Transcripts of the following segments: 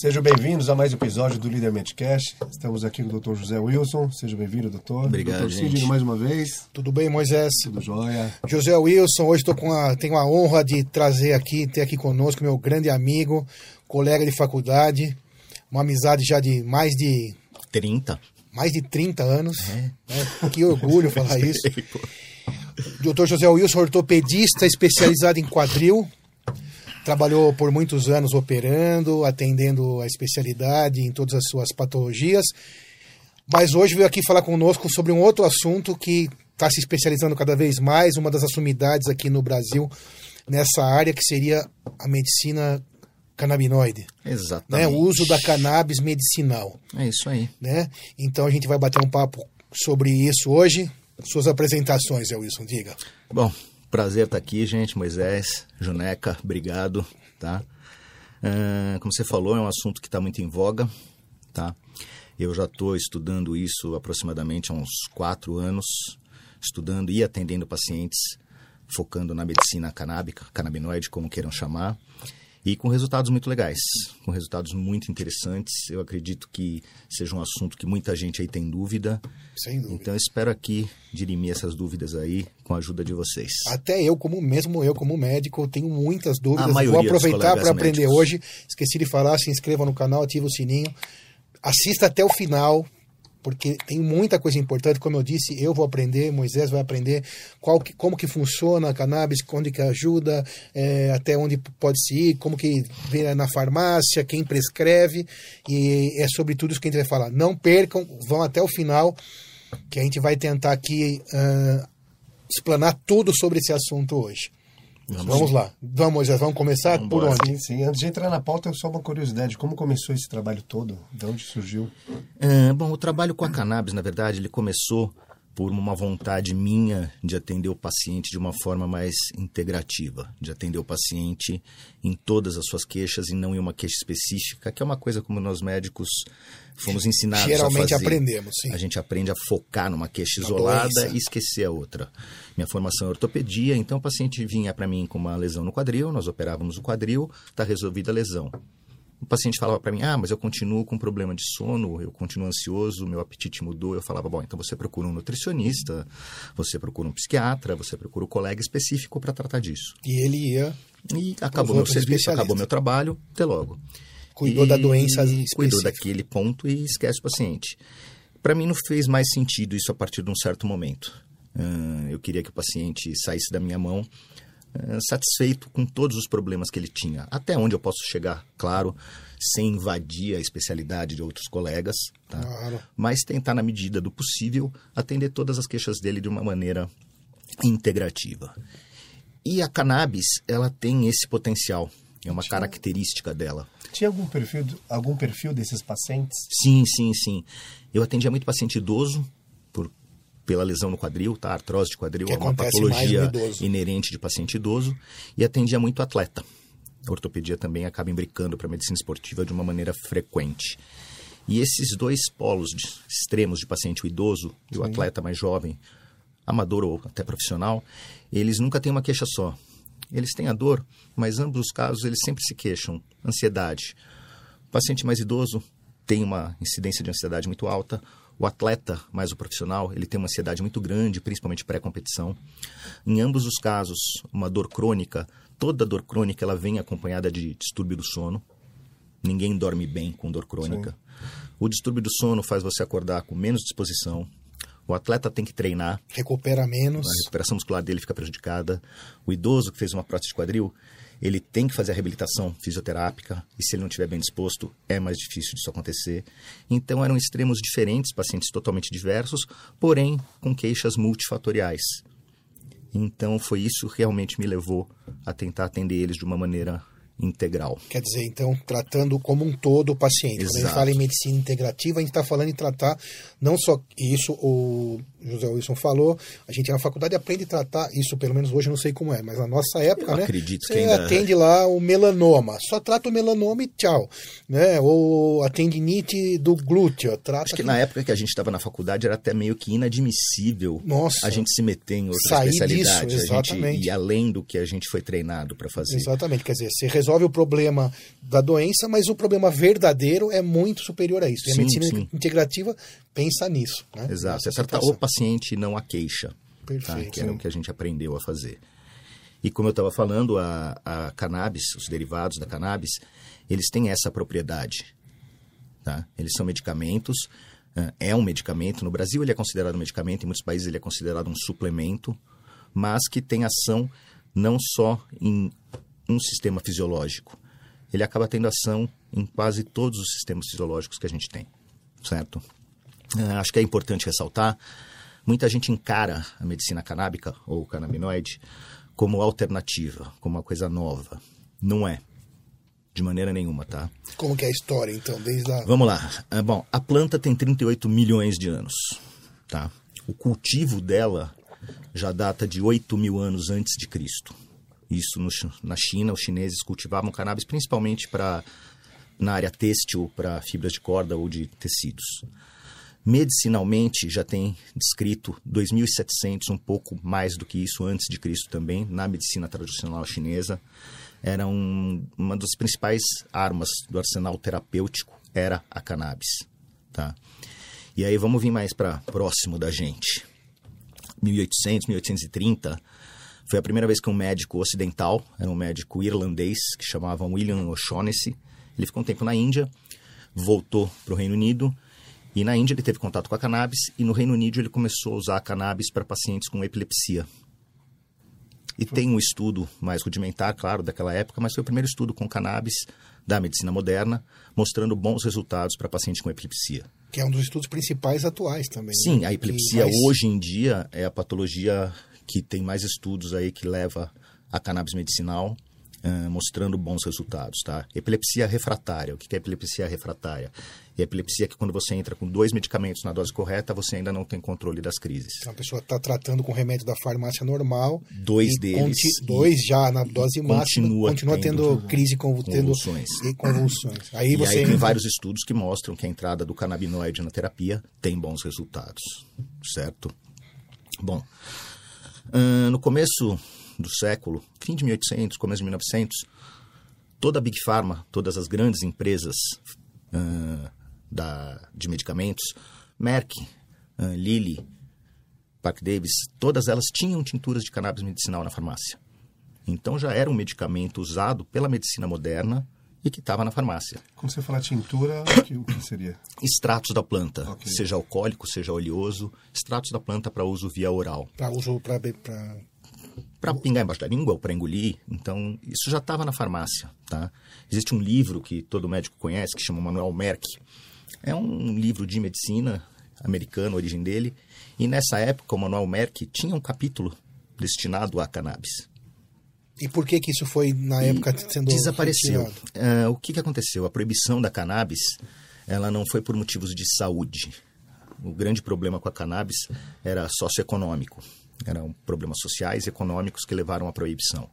Sejam bem-vindos a mais um episódio do Líder Medcast. Estamos aqui com o Dr. José Wilson. Seja bem-vindo, doutor. Obrigado, Dr. gente. Sidney, mais uma vez. Tudo bem, Moisés? Tudo jóia. José Wilson, hoje tô com a, tenho a honra de trazer aqui, ter aqui conosco meu grande amigo, colega de faculdade, uma amizade já de mais de 30. mais de 30 anos. É. né? Que orgulho falar isso. Dr. José Wilson, ortopedista especializado em quadril. Trabalhou por muitos anos operando, atendendo a especialidade em todas as suas patologias. Mas hoje veio aqui falar conosco sobre um outro assunto que está se especializando cada vez mais, uma das assumidades aqui no Brasil nessa área, que seria a medicina canabinoide. Né? Exatamente. O uso da cannabis medicinal. É isso aí. Né? Então a gente vai bater um papo sobre isso hoje. Suas apresentações, Wilson, diga. Bom, prazer estar aqui, gente. Moisés, Juneca, obrigado, tá? Ah, como você falou, é um assunto que está muito em voga, tá? Eu já estou estudando isso aproximadamente há uns quatro anos, estudando e atendendo pacientes, focando na medicina canábica, canabinoide, como queiram chamar, e com resultados muito legais, com resultados muito interessantes. Eu acredito que seja um assunto que muita gente aí tem dúvida. Então eu espero aqui dirimir essas dúvidas aí com a ajuda de vocês. Até eu, como mesmo eu, como médico, tenho muitas dúvidas. Vou aproveitar para aprender médicos. hoje. Esqueci de falar, se inscreva no canal, ative o sininho. Assista até o final, porque tem muita coisa importante. Como eu disse, eu vou aprender, Moisés vai aprender qual que- como que funciona a cannabis, onde que ajuda, é, até onde pode se ir, como que vem na farmácia, quem prescreve. E é sobre tudo isso que a gente vai falar. Não percam, vão até o final, que a gente vai tentar aqui ah, explanar tudo sobre esse assunto hoje. Vamos, lá. Vamos, vamos começar Vamos por onde? Sim, sim. Antes de entrar na pauta, só uma curiosidade. Como começou esse trabalho todo? De onde surgiu? É, bom, o trabalho com a cannabis, na verdade, ele começou por uma vontade minha de atender o paciente de uma forma mais integrativa, de atender o paciente em todas as suas queixas e não em uma queixa específica, que é uma coisa como nós médicos fomos ensinados Geralmente a fazer. aprendemos, sim. A gente aprende a focar numa queixa Na isolada doença. e esquecer a outra. Minha formação é ortopedia, então o paciente vinha para mim com uma lesão no quadril, nós operávamos o quadril, está resolvida a lesão. O paciente falava para mim, ah, mas eu continuo com problema de sono, eu continuo ansioso, meu apetite mudou. Eu falava, bom, então você procura um nutricionista, você procura um psiquiatra, você procura um colega específico para tratar disso. E ele ia, E acabou meu serviço, acabou meu trabalho, até logo. Cuidou da doença Cuidou específica. daquele ponto e esquece o paciente. Para mim não fez mais sentido isso a partir de um certo momento. Ah, eu queria que o paciente saísse da minha mão satisfeito com todos os problemas que ele tinha. Até onde eu posso chegar, claro, sem invadir a especialidade de outros colegas, tá? Claro. mas tentar, na medida do possível, atender todas as queixas dele de uma maneira integrativa. E a cannabis, ela tem esse potencial, é uma característica dela. Tinha algum perfil, algum perfil desses pacientes? Sim, sim, sim. Eu atendia muito paciente idoso pela lesão no quadril, tá? Artrose de quadril Que é uma patologia inerente de paciente idoso e atendia muito atleta. A ortopedia também acaba imbricando para a medicina esportiva de uma maneira frequente. E esses dois polos de- extremos de paciente o idoso e o atleta mais jovem, amador ou até profissional, eles nunca têm uma queixa só. Eles têm a dor, mas ambos os casos eles sempre se queixam. Ansiedade. O paciente mais idoso tem uma incidência de ansiedade muito alta. O atleta, mais o profissional, ele tem uma ansiedade muito grande, principalmente pré-competição. Em ambos os casos, uma dor crônica, toda dor crônica ela vem acompanhada de distúrbio do sono. Ninguém dorme bem com dor crônica. O distúrbio do sono faz você acordar com menos disposição. O atleta tem que treinar, recupera menos. a recuperação muscular dele fica prejudicada. O idoso que fez uma prótese de quadril, ele tem que fazer a reabilitação fisioterápica e se ele não estiver bem disposto, é mais difícil disso acontecer. Então eram extremos diferentes, pacientes totalmente diversos, porém com queixas multifatoriais. Então foi isso que realmente me levou a tentar atender eles de uma maneira integral. Quer dizer, então, tratando como um todo o paciente. Quando a gente Exato. fala em medicina integrativa, a gente está falando em tratar não só isso, o José Wilson falou, a gente na faculdade aprende a tratar, isso pelo menos hoje eu não sei como é, mas na nossa época, Eu né? acredito que ainda- atende lá o melanoma, só trata o melanoma e tchau. Né? Ou a tendinite do glúteo, trata. Acho que na época que a gente estava na faculdade era até meio que inadmissível Nossa. a gente se meter em outra Sair especialidade. disso, a gente exatamente. ir além do que a gente foi treinado para fazer. Exatamente, quer dizer, você resolve o problema da doença, mas o problema verdadeiro é muito superior a isso. E a Sim, medicina sim. integrativa pensa nisso. Né? Exato. É tratar o paciente e não a queixa. Tá? Perfeito. Que era o que a gente aprendeu a fazer. E como eu estava falando, a, a cannabis, os derivados da cannabis, eles têm essa propriedade. Tá? Eles são medicamentos, ah, é um medicamento. No Brasil ele é considerado um medicamento, em muitos países ele é considerado um suplemento, mas que tem ação não só em um sistema fisiológico. Ele acaba tendo ação em quase todos os sistemas fisiológicos que a gente tem, certo? Ah, acho que é importante ressaltar, muita gente encara a medicina canábica ou canabinoide como alternativa, como uma coisa nova. Não é. De maneira nenhuma, tá? Como que é a história, então, desde a... Vamos lá. Ah, bom, a planta tem 38 milhões de anos, tá? O cultivo dela já data de 8 mil anos antes de Cristo. Isso no na China, os chineses cultivavam cannabis principalmente para na área têxtil, para fibras de corda ou de tecidos. Medicinalmente já tem descrito 2.700, um pouco mais do que isso antes de Cristo também, na medicina tradicional chinesa. Era um, uma das principais armas do arsenal terapêutico, era a cannabis. Tá? E aí vamos vir mais para próximo da gente. 1800, 1830, foi a primeira vez que um médico ocidental, era um médico irlandês, que chamava William O'Shaughnessy, ele ficou um tempo na Índia, voltou para o Reino Unido, e na Índia ele teve contato com a cannabis, e no Reino Unido ele começou a usar a cannabis para pacientes com epilepsia. E tem um estudo mais rudimentar, claro, daquela época, mas foi o primeiro estudo com cannabis da medicina moderna, mostrando bons resultados para pacientes com epilepsia. Que é um dos estudos principais atuais também. né? Sim, a Que epilepsia mais- hoje em dia é a patologia que tem mais estudos aí que leva a cannabis medicinal, eh, mostrando bons resultados, tá? Epilepsia refratária. O que é epilepsia refratária? É a epilepsia que quando você entra com dois medicamentos na dose correta, você ainda não tem controle das crises. Então, a pessoa está tratando com remédio da farmácia normal. Dois e deles, e dois já na dose máxima. continua Continua tendo tendo crise, tendo convulsões. e convulsões. Aí E você aí tem vários estudos que mostram que a entrada do canabinoide na terapia tem bons resultados, certo? Bom, ahn, no começo do século, fim de 1800, começo de 1900, toda a Big Pharma, todas as grandes empresas ahn, da, de medicamentos, Merck, ahn, Lilly, Park Davis, todas elas tinham tinturas de cannabis medicinal na farmácia. Então já era um medicamento usado pela medicina moderna e que estava na farmácia. Quando você fala tintura, o que, o que seria? Extratos da planta, Ok. seja alcoólico, seja oleoso, extratos da planta para uso via oral. para uso para para pingar embaixo da língua ou para engolir, então isso já estava na farmácia, tá? Existe um livro que todo médico conhece que chama Manuel Merck. É um livro de medicina americano, a origem dele, e nessa época o Manuel Merck tinha um capítulo destinado a cannabis. E por que que isso foi na época sendo desapareceu. É, o que, que aconteceu? A proibição da cannabis, ela não foi por motivos de saúde. O grande problema com a cannabis era socioeconômico. Eram problemas sociais e econômicos que levaram à proibição.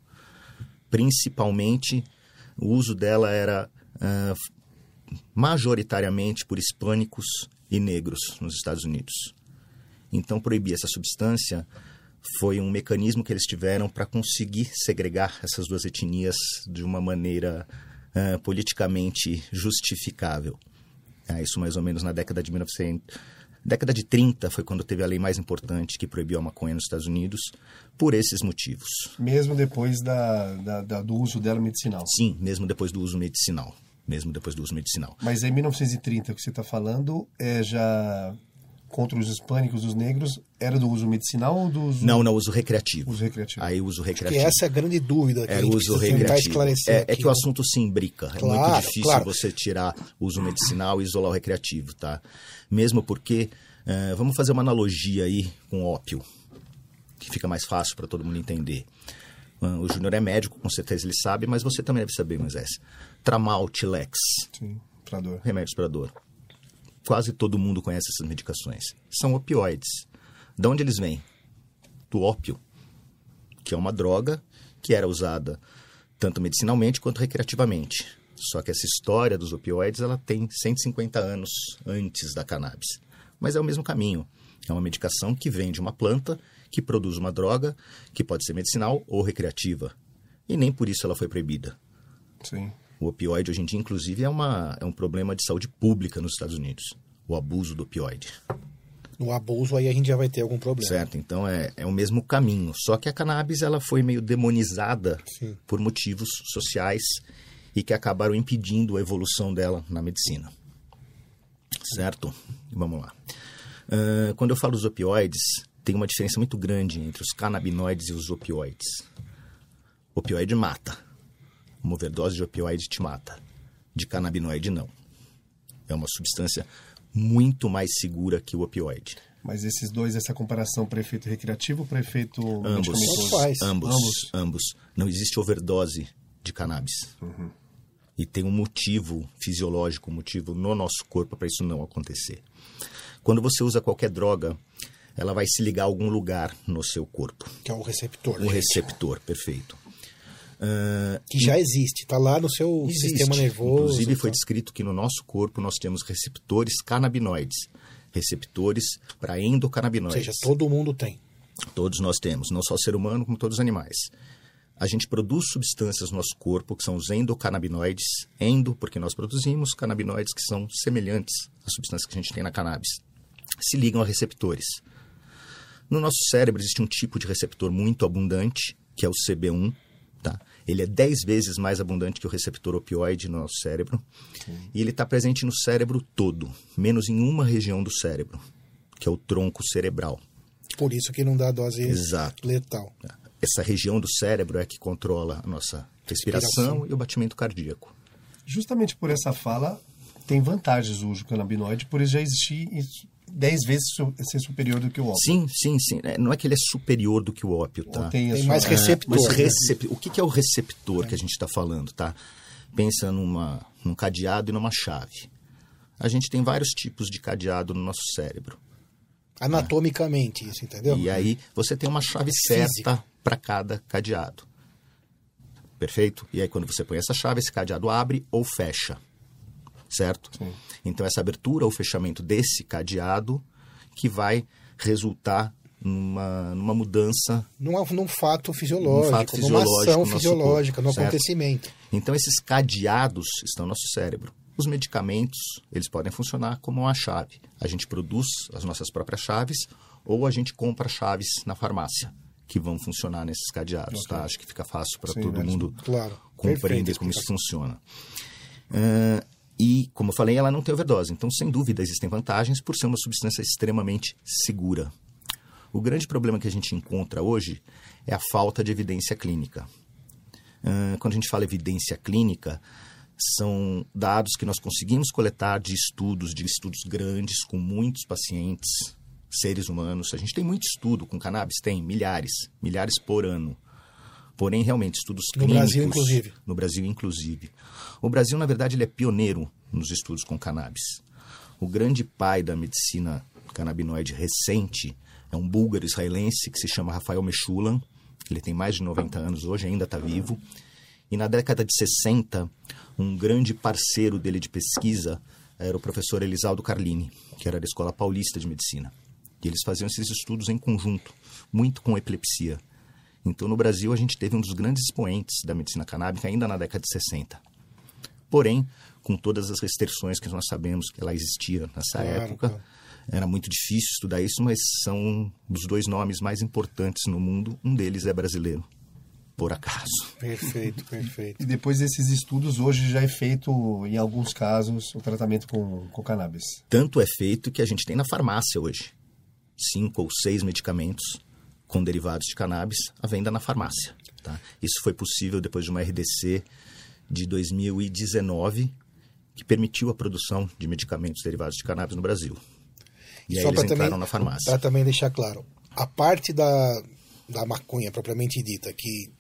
Principalmente, o uso dela era ah, majoritariamente por hispânicos e negros nos Estados Unidos. Então, proibir essa substância foi um mecanismo que eles tiveram para conseguir segregar essas duas etnias de uma maneira ah, politicamente justificável. Ah, isso mais ou menos na década de 1900. Década de 30 foi quando teve a lei mais importante que proibiu a maconha nos Estados Unidos, por esses motivos. Mesmo depois da, da- da- do uso dela medicinal. Sim, mesmo depois do uso medicinal. Mesmo depois do uso medicinal. Mas em 1930, o que você está falando é já contra os hispânicos, os negros, era do uso medicinal ou do uso, Não, não, uso recreativo. uso recreativo? Aí uso Que recreativo. essa é a grande dúvida que a Era gente o uso recreativo. esclarecer É, é que o assunto se imbrica. é Claro, muito difícil claro. você tirar o uso medicinal e isolar o recreativo, tá? Mesmo porque, eh, vamos fazer uma analogia aí com ópio, que fica mais fácil para todo mundo entender. Ah, o Júnior é médico, com certeza ele sabe, mas você também deve saber, Moisés. Tramal, Tilex, Sim, pra dor. remédios para dor. Quase todo mundo conhece essas medicações. São opioides. De onde eles vêm? Do ópio, que é uma droga que era usada tanto medicinalmente quanto recreativamente. Só que essa história dos opioides ela tem 150 anos antes da cannabis. Mas é o mesmo caminho. É uma medicação que vem de uma planta que produz uma droga que pode ser medicinal ou recreativa. E nem por isso ela foi proibida. Sim. O opioide hoje em dia, inclusive, é, uma, é um problema de saúde pública nos Estados Unidos. O abuso do opioide. No abuso aí a gente já vai ter algum problema. Certo, então é, é o mesmo caminho. Só que a cannabis ela foi meio demonizada Sim. por motivos sociais e que acabaram impedindo a evolução dela na medicina. Certo? Vamos lá. Ah, quando eu falo dos opioides, tem uma diferença muito grande entre os canabinoides e os opioides. Opioide mata. Uma overdose de opioide te mata. De canabinoide, não. É uma substância muito mais segura que o opioide. Mas esses dois, essa comparação para efeito recreativo ou para efeito Ambos. Ambos, Ambos. ambos. Não existe overdose de cannabis. E tem um motivo fisiológico, um motivo no nosso corpo para isso não acontecer. Quando você usa qualquer droga, ela vai se ligar a algum lugar no seu corpo. Que é o receptor. Um gente. receptor, perfeito. Ah, Que já existe, está lá no seu Existe. sistema nervoso. Inclusive foi tá? descrito que no nosso corpo nós temos receptores canabinoides. Receptores para Ou endocannabinoides. seja, todo mundo tem. Todos nós temos, não só o ser humano, como todos os animais. A gente produz substâncias no nosso corpo, que são os endocannabinoides, endo, porque nós produzimos canabinoides que são semelhantes às substâncias que a gente tem na cannabis. Se ligam a receptores. No nosso cérebro existe um tipo de receptor muito abundante, que é o CB1. Ele é 10 vezes mais abundante que o receptor opioide no nosso cérebro. E ele está presente no cérebro todo, menos em uma região do cérebro, que é o tronco cerebral. Por isso que não dá dose Exato. letal. Essa região do cérebro é que controla a nossa respiração, Respiração. e o batimento cardíaco. Justamente por essa fala, tem vantagens o uso do canabinoide, por ele já existir 10 vezes su- ser superior do que o ópio. Sim, sim, sim. É, Não é que ele é superior do que o ópio, tá? Ou tem, Tem mais é, receptor. Né? recep- o que que é o receptor que a gente está falando, tá? Pensa numa, num cadeado e numa chave. A gente tem vários tipos de cadeado no nosso cérebro. Anatomicamente, isso, entendeu? E aí você tem uma chave certa para cada cadeado. Perfeito? E aí quando você põe essa chave, esse cadeado abre ou fecha. Certo? Sim. Então essa abertura ou fechamento desse cadeado que vai resultar numa, numa mudança. Num, num fato fisiológico, Um fato numa fisiológico ação no nosso fisiológica, corpo, acontecimento. Então esses cadeados estão no nosso cérebro. Os medicamentos, eles podem funcionar como uma chave. A gente produz as nossas próprias chaves ou a gente compra chaves na farmácia que vão funcionar nesses cadeados, tá? Acho que fica fácil para todo mas- mundo Claro. compreender Perfeita como isso funciona. Ah, e, como eu falei, ela não tem overdose. Então, sem dúvida, existem vantagens por ser uma substância extremamente segura. O grande problema que a gente encontra hoje é a falta de evidência clínica. Ah, quando a gente fala evidência clínica, são dados que nós conseguimos coletar de estudos, de estudos grandes, com muitos pacientes, seres humanos. A gente tem muito estudo com cannabis, tem milhares, milhares por ano. Porém, realmente, estudos No clínicos... Brasil, inclusive. No Brasil, inclusive. O Brasil, na verdade, ele é pioneiro nos estudos com cannabis. O grande pai da medicina canabinoide recente é um búlgaro israelense que se chama Rafael Mechulan. Ele tem mais de 90 anos hoje, ainda está vivo. E na década de 60, um grande parceiro dele de pesquisa era o professor Elisaldo Carlini, que era da Escola Paulista de Medicina. E eles faziam esses estudos em conjunto, muito com epilepsia. Então, no Brasil, a gente teve um dos grandes expoentes da medicina canábica ainda na década de 60. Porém, com todas as restrições que nós sabemos que ela existia nessa Claro, época, claro. era muito difícil estudar isso, mas são os dois nomes mais importantes no mundo. Um deles é brasileiro, por acaso. Perfeito, perfeito. E depois desses estudos, hoje já é feito, em alguns casos, o tratamento com, com cannabis. Tanto é feito que a gente tem na farmácia hoje cinco ou seis medicamentos com derivados de cannabis à venda na farmácia. Tá? Isso foi possível depois de uma RDC de 2019 que permitiu a produção de medicamentos derivados de cannabis no Brasil. E aí Só eles para entraram também, na farmácia. Para também deixar claro, a parte da, da maconha propriamente dita, que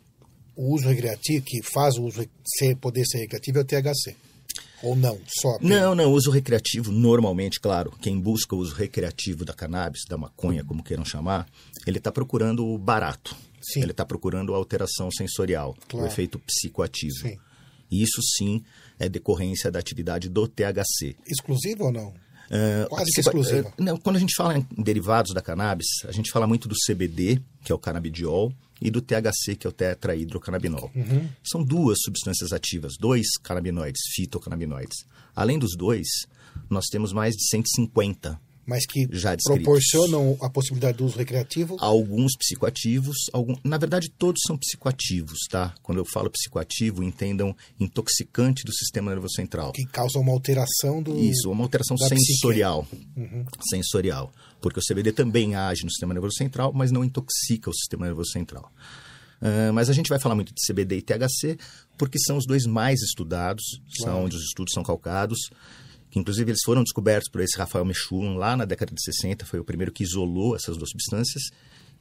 o uso recreativo, que faz o uso ser, poder ser recreativo, é o THC. Ou não? Só Não, não, uso recreativo, normalmente, claro, quem busca o uso recreativo da cannabis, da maconha, como queiram chamar, ele está procurando o barato. Sim. Ele está procurando a alteração sensorial, Claro. o efeito psicoativo. Sim. E isso sim é decorrência da atividade do THC. Exclusivo ou não? É, Quase que exclusiva. é, não, quando a gente fala em derivados da cannabis, a gente fala muito do CBD, que é o canabidiol, e do THC, que é o tetrahidrocannabinol. Uhum. São duas substâncias ativas, dois canabinoides, fitocannabinoides. Além dos dois, nós temos mais de 150 Mas que Já descritos. proporcionam a possibilidade do uso recreativo. alguns psicoativos, algum... na verdade todos são psicoativos, tá? Quando eu falo psicoativo, entendam intoxicante do sistema nervoso central. que causam uma alteração do. Isso, uma alteração da psique. sensorial. Porque o CBD também age no sistema nervoso central, mas não intoxica o sistema nervoso central. Ah, mas a gente vai falar muito de CBD e THC, porque são os dois mais estudados, são onde os estudos são calcados. Que, inclusive, eles foram descobertos por esse Rafael Mechoulam lá na década de 60, foi o primeiro que isolou essas duas substâncias.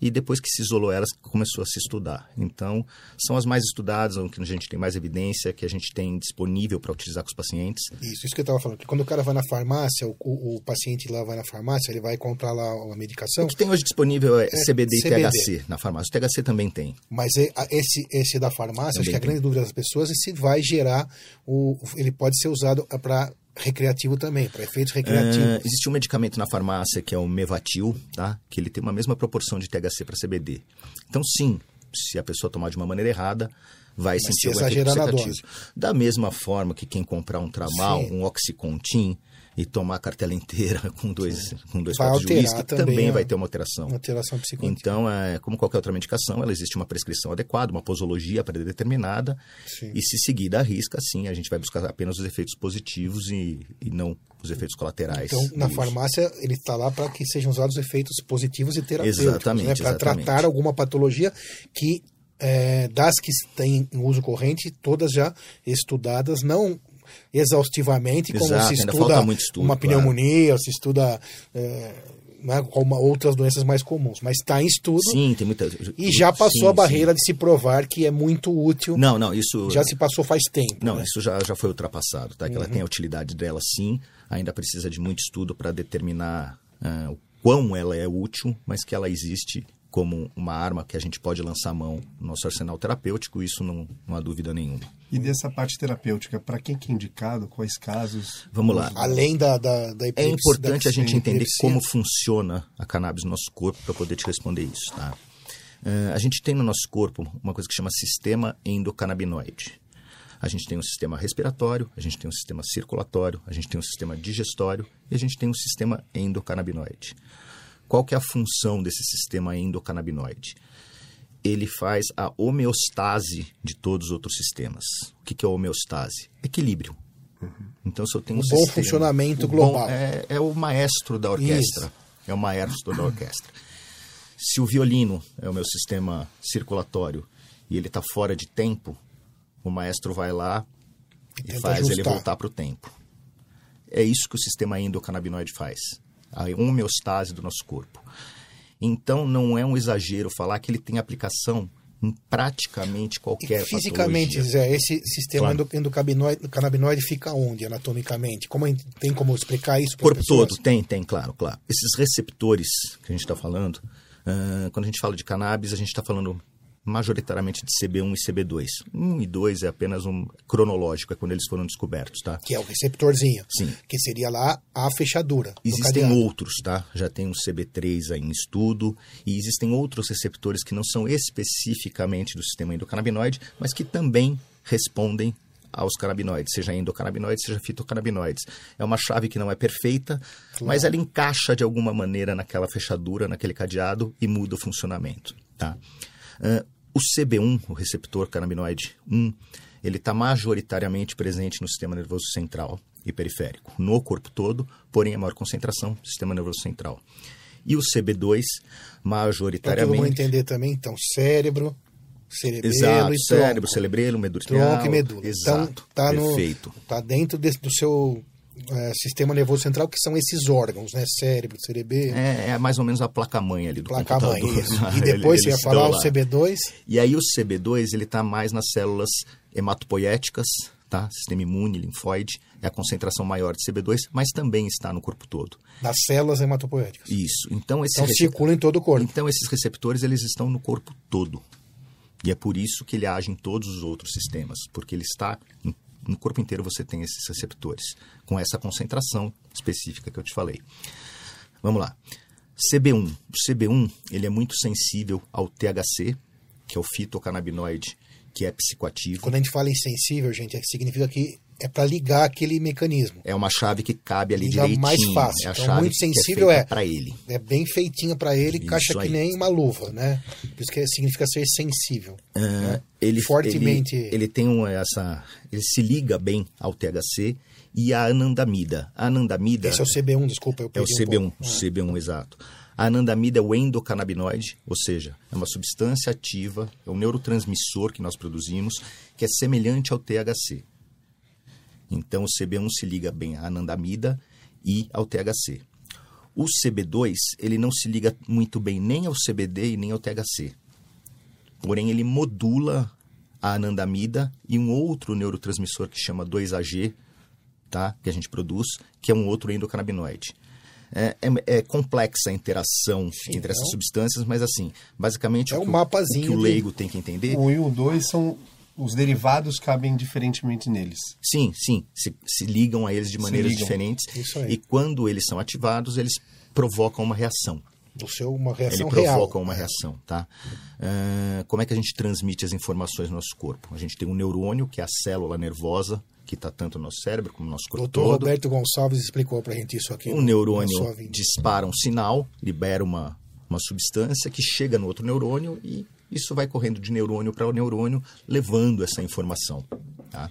E depois que se isolou elas, começou a se estudar. Então, são as mais estudadas, o que a gente tem mais evidência, que a gente tem disponível para utilizar com os pacientes. Isso, isso que eu estava falando. Que quando o cara vai na farmácia, o, o- o paciente lá vai na farmácia, ele vai comprar lá uma medicação, O que tem hoje disponível é, CBD e CBD. THC na farmácia. O THC também tem. mas é- a- esse, esse da farmácia, acho Também que a tem. grande dúvida das pessoas é se vai gerar o. Ele pode ser usado para recreativo também, para efeitos recreativos. Ah, existe um medicamento na farmácia que é o Mevatil, tá? Que ele tem uma mesma proporção de THC para CBD. Então, sim, se a pessoa tomar de uma maneira errada, vai se sentir o efeito psicativo. Da mesma forma que quem comprar um tramal, Sim. um oxycontin e tomar a cartela inteira com dois, com dois Vai copos de uísque, também também vai ter uma alteração. Uma alteração psicoativa. Então, é, como qualquer outra medicação, ela existe uma prescrição adequada, uma posologia predeterminada, Sim. e se seguir da risca, sim, a gente vai buscar apenas os efeitos positivos e, e não os efeitos colaterais. Então, na uso. farmácia, ele está lá para que sejam usados efeitos positivos e terapêuticos, Exatamente, né? para tratar alguma patologia que, é, das que têm uso corrente, todas já estudadas, não exaustivamente, como Exato, se estuda estudo, uma claro. pneumonia, ou se estuda é, né, como outras doenças mais comuns, mas está em estudo Sim, tem muita. e já passou sim, a barreira sim. de se provar que é muito útil, Não, não, isso. já se passou faz tempo. Não, né? isso já, já foi ultrapassado, tá? Que Uhum. ela tem a utilidade dela sim, ainda precisa de muito estudo para determinar ah, o quão ela é útil, mas que ela existe como uma arma que a gente pode lançar a mão no nosso arsenal terapêutico, isso não, não há dúvida nenhuma. E dessa parte terapêutica, para quem que é indicado, quais casos? Vamos lá. Além da, da, da É epilepsia- importante da a gente entender como funciona a cannabis no nosso corpo para poder te responder isso, tá? Eh, a gente tem no nosso corpo uma coisa que chama sistema endocannabinoide. A gente tem um sistema respiratório, a gente tem um sistema circulatório, a gente tem um sistema digestório e a gente tem um sistema endocannabinoide. Qual que é a função desse sistema endocannabinoide? Ele faz a homeostase de todos os outros sistemas. O que, que é homeostase? Equilíbrio. Então, se eu tenho um O bom sistema- funcionamento o bom- global. é, é o maestro da orquestra. É o maestro da orquestra. Se o violino é o meu sistema circulatório e ele está fora de tempo, o maestro vai lá e tenta faz ele ajustar. voltar para o tempo. É isso que o sistema endocannabinoide faz. A homeostase do nosso corpo. Então, não é um exagero falar que ele tem aplicação em praticamente qualquer E fisicamente, patologia. Zé, esse sistema Claro. endo- endocannabinoide cannabinoide fica onde, anatomicamente? Como tem como explicar isso corpo as pessoas? todo, tem, tem, claro, claro. Esses receptores que a gente está falando, ah, quando a gente fala de cannabis, a gente está falando majoritariamente de CB1 e CB2. 1 e 2 é apenas um cronológico, é quando eles foram descobertos, tá? Que é o receptorzinho. Sim. Que seria lá a fechadura. Existem outros, tá? Já tem um CB3 aí em estudo e existem outros receptores que não são especificamente do sistema endocannabinoide, mas que também respondem aos canabinoides, seja endocannabinoides, seja fitocannabinoides. É uma chave que não é perfeita, mas ela encaixa de alguma maneira naquela fechadura, naquele cadeado e muda o funcionamento, tá? Ah, o CB1, o receptor canabinoide 1, ele está majoritariamente presente no sistema nervoso central e periférico, no corpo todo, porém a maior concentração no sistema nervoso central. E o CB2, Para todo mundo majoritariamente. entender também, então, cérebro, cerebelo Exato, e cérebro, tronco. cerebelo, medula Tronco espinhal. e medula. Exato, então, tá, perfeito. tá dentro desse- do seu é, sistema nervoso central, que são esses órgãos, né? Cérebro, cerebelo, É, é mais ou menos a placa-mãe ali do placa-mãe, isso. E Ele- depois você ia falar o lá. CB2, E aí o CB2 ele está mais nas células hematopoéticas, tá? Sistema imune, linfóide, é a concentração maior de CB2, mas também está no corpo todo. Nas células hematopoéticas. Isso. Então, esse Então circula em todo o corpo. então esses receptores eles estão no corpo todo. E é por isso que ele age em todos os outros sistemas, porque ele está em- no corpo inteiro você tem esses receptores com essa concentração específica que eu te falei. Vamos lá. CB1. O CB1 ele é muito sensível ao THC, que é o fitocannabinoide, que é psicoativo. Quando a gente fala em sensível, gente, é significa que é para ligar aquele mecanismo. É uma chave que cabe ali Liga direitinho. mais fácil. É a Então, chave muito que sensível é é- para ele. É bem feitinha para ele, Isso caixa que aí. nem uma luva, né? Por isso que significa ser sensível. Ah, ele Fortemente- ele, ele tem um, essa ele se liga bem ao THC e à anandamida. A anandamida Esse é o CB1, desculpa, eu é o perdi um CB1, pouco. o CB1 exato. A anandamida é o endocannabinoide, ou seja, é uma substância ativa, é um neurotransmissor que nós produzimos, que é semelhante ao THC. Então o CB1 se liga bem à anandamida e ao THC. O CB2, ele não se liga muito bem nem ao CBD e nem ao THC. Porém, ele modula a anandamida e um outro neurotransmissor que chama 2AG, tá? que a gente produz, que é um outro endocannabinoide. É, é- é complexa a interação entre essas então- substâncias, mas assim, basicamente É o um que o- mapazinho o que o leigo tem que entender O 1 e o 2 são. Os derivados cabem diferentemente neles. Sim, sim, se, se ligam a eles de maneiras diferentes. Isso aí. E quando eles são ativados, eles provocam uma reação. Do seu, uma Ele reação provoca real. uma reação, tá? Ah, como é que a gente transmite as informações no nosso corpo? A gente tem um neurônio, que é a célula nervosa, que está tanto no nosso cérebro como no nosso O corpo doutor todo. Roberto Gonçalves explicou pra gente isso aqui. Um neurônio dispara um sinal, libera uma, uma substância que chega no outro neurônio e isso vai correndo de neurônio para neurônio, levando essa informação, tá?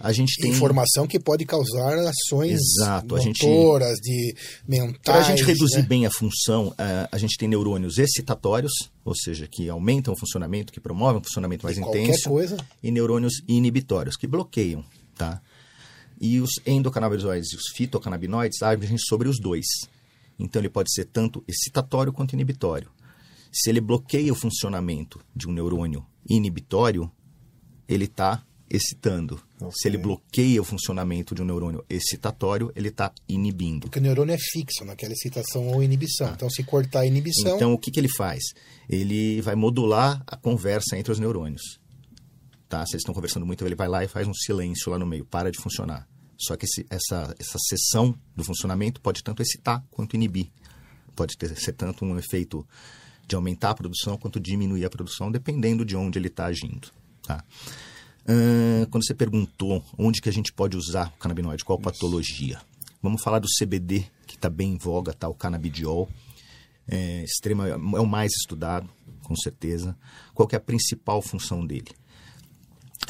A gente tem... Informação que pode causar ações Exato, a gente- motoras, de mentais. Para a gente reduzir né? bem a função, eh, a gente tem neurônios excitatórios, ou seja, que aumentam o funcionamento, que promovem um funcionamento mais De qualquer intenso, coisa. e neurônios inibitórios, que bloqueiam, tá? E os endocannabinoides e os fitocannabinoides agem sobre os dois. Então ele pode ser tanto excitatório quanto inibitório. Se ele bloqueia o funcionamento de um neurônio inibitório, ele está excitando. Ok. Se ele bloqueia o funcionamento de um neurônio excitatório, ele está inibindo. Porque o neurônio é fixo naquela excitação ou inibição. Então, se cortar a inibição, Então, o que, que ele faz? Ele vai modular a conversa entre os neurônios. Tá? Se eles estão conversando muito, ele vai lá e faz um silêncio lá no meio, para de funcionar. Só que esse- essa, essa sessão do funcionamento pode tanto excitar quanto inibir. Pode ter, ser tanto um efeito de aumentar a produção quanto diminuir a produção, dependendo de onde ele está agindo. Tá? Ahn, quando você perguntou onde que a gente pode usar o canabinoide, qual patologia? Vamos falar do CBD, que está bem em voga, tá? o canabidiol. É, extrema, é o mais estudado, com certeza. Qual é a principal função dele?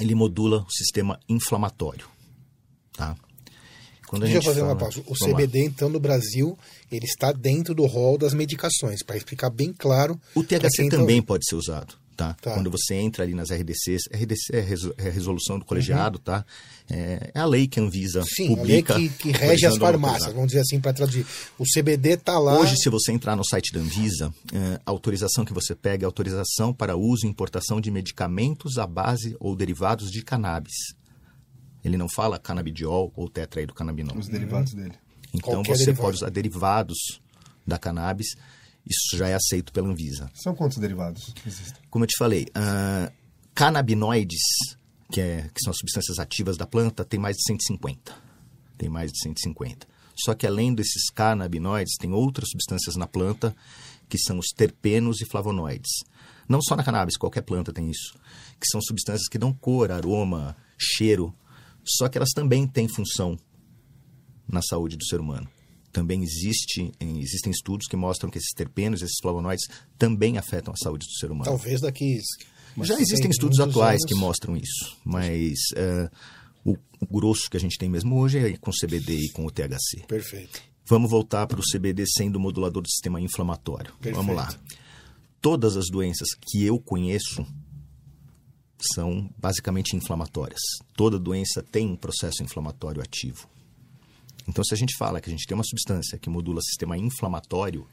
Ele modula o sistema inflamatório. Tá? Quando a deixa eu fazer uma fala- pausa. O Vamos lá. CBD, então, no Brasil, ele está dentro do rol das medicações, para explicar bem claro. O THC tá também ouvindo. pode ser usado, tá? Tá. Quando você entra ali nas RDCs, RDC é, reso- é a resolução do colegiado, Uhum. tá? É, é a lei que a Anvisa Sim, publica. a lei que, que rege as farmácias, autorizado. vamos dizer assim, para traduzir. O CBD está lá. Hoje, se você entrar no site da Anvisa, é, a autorização que você pega é autorização para uso e importação de medicamentos à base ou derivados de cannabis. Ele não fala canabidiol ou tetraidrocannabinol. Os derivados dele. Então Qualquer você derivado. pode usar derivados da cannabis. Isso já é aceito pela Anvisa. São quantos derivados existem? Como eu te falei, ah, canabinoides, que, é- que são as substâncias ativas da planta, tem mais de 150. Tem mais de 150. Só que além desses canabinoides, tem outras substâncias na planta, que são os terpenos e flavonoides. Não só na cannabis, qualquer planta tem isso. Que são substâncias que dão cor, aroma, cheiro. Só que elas também têm função na saúde do ser humano. Também existe, existem estudos que mostram que esses terpenos, esses flavonoides, também afetam a saúde do ser humano. Talvez daqui. Já tem existem estudos atuais anos. que mostram isso, mas eh, o, o grosso que a gente tem mesmo hoje é com CBD e com o THC. Perfeito. Vamos voltar para o CBD sendo modulador do sistema inflamatório. Perfeito. Vamos lá. Todas as doenças que eu conheço são basicamente inflamatórias. Toda doença tem um processo inflamatório ativo. Então, se a gente fala que a gente tem uma substância que modula o sistema inflamatório,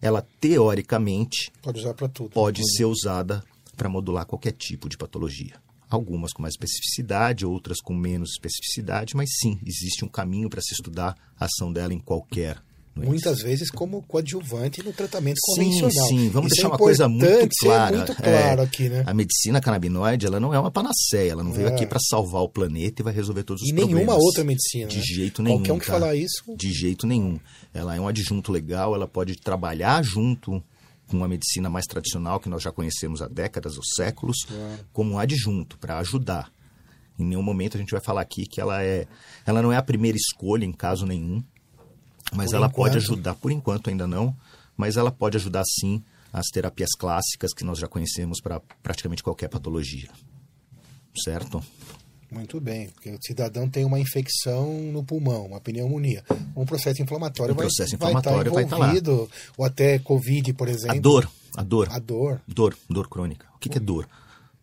ela teoricamente Pode usar tudo. pode ser usada para modular qualquer tipo de patologia. algumas com mais especificidade, outras com menos especificidade, mas sim, existe um caminho para se estudar a ação dela em qualquer doença. Muitas vezes como coadjuvante no tratamento Sim, convencional. sim, vamos Isso deixar é uma coisa muito clara. muito claro É, aqui, né? A medicina canabinoide, ela não é uma panaceia, ela não veio É. aqui para salvar o planeta e vai resolver todos os E problemas. nenhuma outra medicina. De né? jeito nenhum. Qualquer um que falar isso, De jeito nenhum. Ela é um adjunto legal, ela pode trabalhar junto com a medicina mais tradicional que nós já conhecemos há décadas ou séculos, como um adjunto para ajudar. Em nenhum momento a gente vai falar aqui que ela é, ela não é a primeira escolha em caso nenhum, mas Por ela enquanto. pode ajudar, por enquanto ainda não, mas ela pode ajudar sim as terapias clássicas que nós já conhecemos para praticamente qualquer patologia. Certo? muito bem. Porque o cidadão tem uma infecção no pulmão, uma pneumonia. Um processo inflamatório Um vai, processo vai inflamatório estar vai estar lá. envolvido. ou até Covid, por exemplo. A dor, a dor, A dor. dor, dor crônica. O que, que é dor?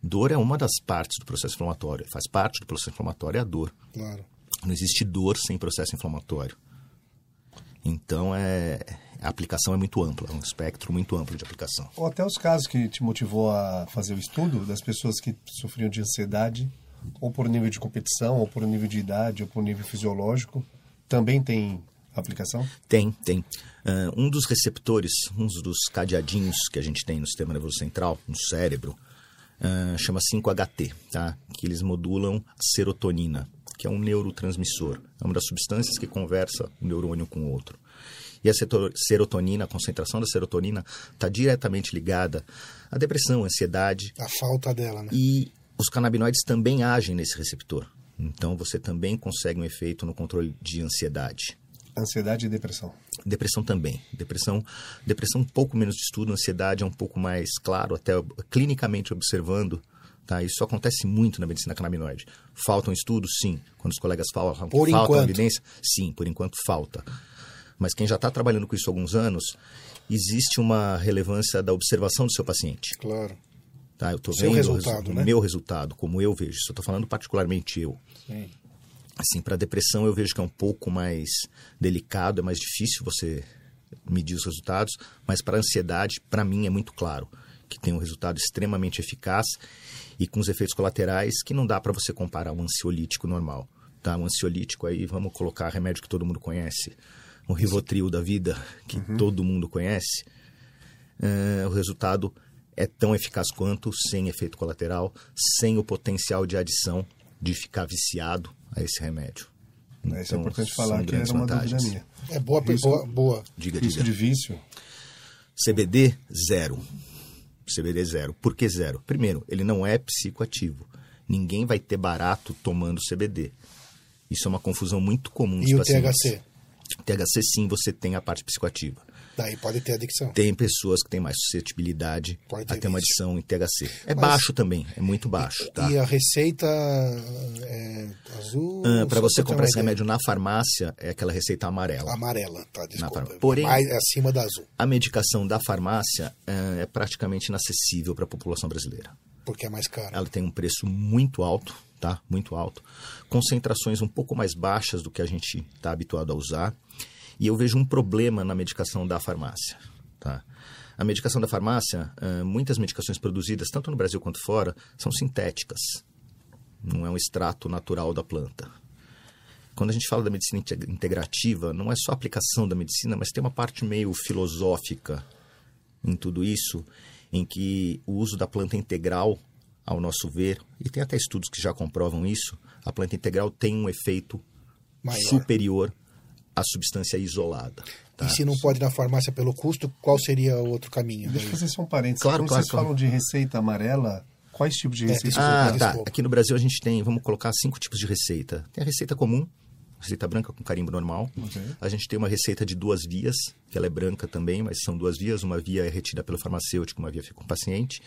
Dor é uma das partes do processo inflamatório. Faz parte do processo inflamatório é a dor. Claro. Não existe dor sem processo inflamatório. Então, é, a aplicação é muito ampla, é um espectro muito amplo de aplicação. Ou até os casos que te motivou a fazer o estudo das pessoas que sofriam de ansiedade, ou por nível de competição, ou por nível de idade, ou por nível fisiológico, também tem aplicação? Tem, tem. Ah, um dos receptores, um dos cadeadinhos que a gente tem no sistema nervoso central, no cérebro, ah, chama 5-HT, tá? que eles modulam a serotonina, que é um neurotransmissor. É uma das substâncias que conversa um neurônio com o outro. E a serotonina, a concentração da serotonina, está diretamente ligada à depressão, à ansiedade, A falta dela, né? e os canabinoides também agem nesse receptor. Então você também consegue um efeito no controle de ansiedade. Ansiedade e depressão. Depressão também. Depressão, depressão um pouco menos de estudo, ansiedade é um pouco mais claro, até clinicamente observando. Tá? Isso acontece muito na medicina canabinoide. Faltam estudos? Sim. Quando os colegas falam que Por falta enquanto. evidência? Sim, por enquanto falta. Mas quem já está trabalhando com isso há alguns anos, existe uma relevância da observação do seu paciente. Claro. Tá? Eu estou vendo o resultado, resu- o né? meu resultado, como eu vejo. Isso eu estou falando particularmente eu. Sim. Assim, para depressão eu vejo que é um pouco mais delicado, é mais difícil você medir os resultados, mas para ansiedade, para mim é muito claro que tem um resultado extremamente eficaz e com os efeitos colaterais que não dá para você comparar um ansiolítico normal. Tá? Um ansiolítico aí, vamos colocar remédio que todo mundo conhece, um Rivotril da vida, que todo mundo conhece. É, o resultado é tão eficaz quanto, sem efeito colateral, sem o potencial de adição de ficar viciado a esse remédio. Isso é Então, importante falar que era uma vantagens. dúvida minha. É boa, Isso- boa, boa. Diga, Risco diga. de vício, CBD, zero. CBD, zero. Por que zero? Primeiro, ele não é psicoativo. Ninguém vai ter barato tomando CBD. Isso é uma confusão muito comum E o pacientes. THC? THC, sim, você tem a parte psicoativa. Daí pode ter adicção. Tem pessoas que têm mais suscetibilidade Pode a ter ter uma adição em THC. É Mas- baixo também, é muito baixo. Tá? E a receita é azul? Para só você comprar esse remédio na farmácia, é aquela receita amarela. Amarela, tá, desculpa. Porém- Mais acima da azul, A medicação da farmácia é, é praticamente inacessível para a população brasileira. porque é mais caro. Ela tem um preço muito alto, tá? Muito alto. Concentrações um pouco mais baixas do que a gente está habituado a usar. E eu vejo um problema na medicação da farmácia, tá? A medicação da farmácia, eh, muitas medicações produzidas, tanto no Brasil quanto fora, são sintéticas. Não é um extrato natural da planta. Quando a gente fala da medicina inte- integrativa, não é só a aplicação da medicina, mas tem uma parte meio filosófica em tudo isso, em que o uso da planta integral, ao nosso ver, e tem até estudos que já comprovam isso, a planta integral tem um efeito Maior. superior à substância isolada. tá? E se não pode ir na farmácia pelo custo, qual seria o outro caminho? Deixa eu fazer só um parênteses. Claro, Quando claro, vocês claro. falam de receita amarela, quais tipos de receita? desculpa, Ah, desculpa. tá. desculpa. Aqui no Brasil a gente tem, vamos colocar cinco tipos de receita. Tem a receita comum, receita branca com carimbo normal. Ok. A gente tem uma receita de duas vias, que ela é branca também, mas são duas vias. Uma via é retida pelo farmacêutico, uma via fica com o paciente.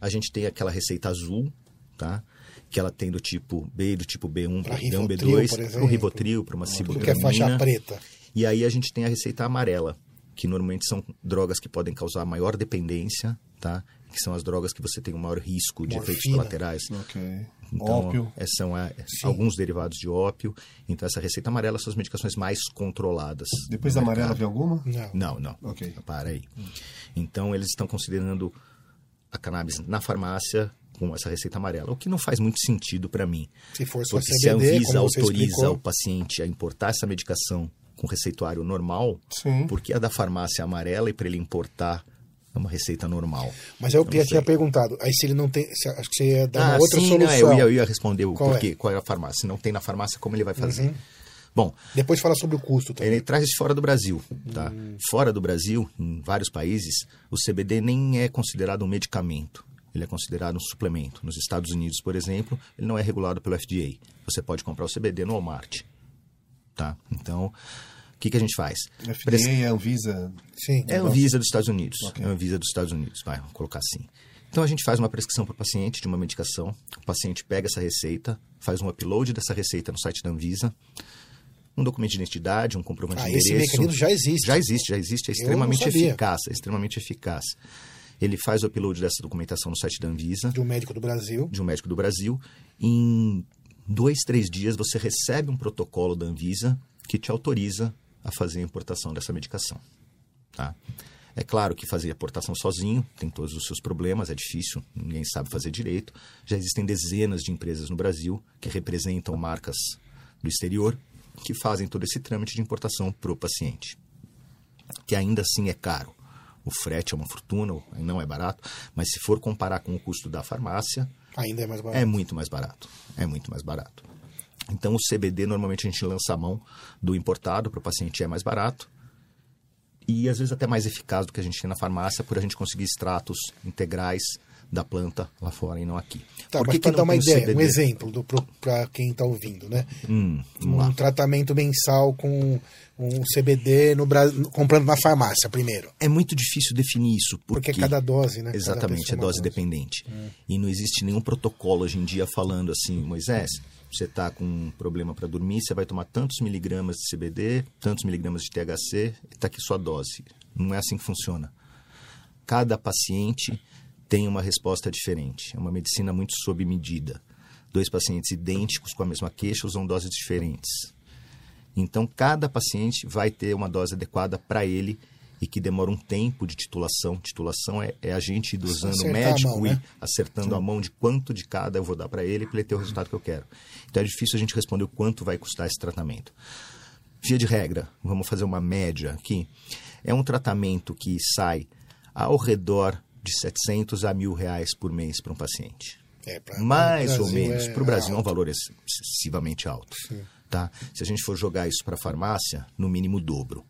A gente tem aquela receita azul, tá? Que ela tem do tipo B, do tipo B1, Pra B1, Rivotril, B2, por para o Rivotril, para uma Tudo que é faixa preta. E aí a gente tem a receita amarela, que normalmente são drogas que podem causar maior dependência, tá? Que são as drogas que você tem o maior risco de efeitos Morfina. colaterais. Ok. Então, Ópio. é, são é, alguns derivados de ópio. Então, essa receita amarela são as medicações mais controladas. Depois no da amarela vem alguma? Não. Não, não. Ok. Para aí. Então, eles estão considerando a cannabis na farmácia com essa receita amarela, o que não faz muito sentido para mim. Se for só Porque se a CBD, Anvisa autoriza explicou, o paciente a importar essa medicação com receituário normal, Sim. por que a da farmácia é amarela e para ele importar é uma receita normal? Mas eu, não tinha sei. perguntado, aí se ele não tem, se- acho que você ia dar uma ah, outra sim, solução. Não, eu, ia, eu ia responder o Qual é? porquê, qual é a farmácia. Se não tem na farmácia, como ele vai fazer? Bom, Depois fala sobre o custo também. ele traz de fora do Brasil, tá? Hum. Fora do Brasil, em vários países, o CBD nem é considerado um medicamento. Ele é considerado um suplemento. Nos Estados Unidos, por exemplo, ele não é regulado pelo FDA. Você pode comprar o CBD no Walmart, tá? Então, que, que a gente faz? FDA, a Anvisa. Sim. É a Anvisa dos Estados Unidos. Ok. É a Anvisa dos Estados Unidos, vai, vamos colocar assim. Então a gente faz uma prescrição para o paciente de uma medicação. O paciente pega essa receita, faz um upload dessa receita no site da Anvisa, um documento de identidade, um comprovante Ah, de esse endereço. mecanismo já existe. Já existe, já existe. É extremamente eficaz. É extremamente eficaz. Ele faz o upload dessa documentação no site da Anvisa De um médico do Brasil. de um médico do Brasil. Em dois, três dias você recebe um protocolo da Anvisa que te autoriza a fazer a importação dessa medicação. Tá? É claro que fazer a importação sozinho tem todos os seus problemas, é difícil, ninguém sabe fazer direito. Já existem dezenas de empresas no Brasil que representam marcas do exterior que fazem todo esse trâmite de importação para o paciente, que ainda assim é caro. O frete é uma fortuna, não é barato, mas se for comparar com o custo da farmácia, Ainda é mais barato. é muito mais barato. É muito mais barato. Então, o CBD, normalmente a gente lança a mão do importado para o paciente, é mais barato. E às vezes até mais eficaz do que a gente tem na farmácia, por a gente conseguir extratos integrais da planta lá fora e não aqui. Tá, Por mas que para que dar uma ideia, um CBD? exemplo para quem está ouvindo, né? Hum, Um lá. tratamento mensal com um CBD no comprando na farmácia primeiro. É muito difícil definir isso, porque, Porque é cada dose, né? Exatamente, é uma dose dependente. E não existe nenhum protocolo hoje em dia falando assim, Moisés, você está com um problema para dormir, você vai tomar tantos miligramas de CBD, tantos miligramas de THC, está aqui sua dose. Não é assim que funciona. Cada paciente tem uma resposta diferente. É uma medicina muito sob medida. Dois pacientes idênticos com a mesma queixa usam doses diferentes. Então, cada paciente vai ter uma dose adequada para ele e que demora um tempo de titulação. Titulação é, é a gente dosando o médico mão, e né? acertando a mão de quanto de cada eu vou dar para ele para ele ter o resultado que eu quero. Então, é difícil a gente responder o quanto vai custar esse tratamento. Via de regra, vamos fazer uma média aqui. É um tratamento que sai ao redor de 700 a mil reais por mês para um paciente. É, pra- Mais ou menos. é Para o Brasil é um valor ex- excessivamente alto. Tá? Se a gente for jogar isso para a farmácia, no mínimo dobro.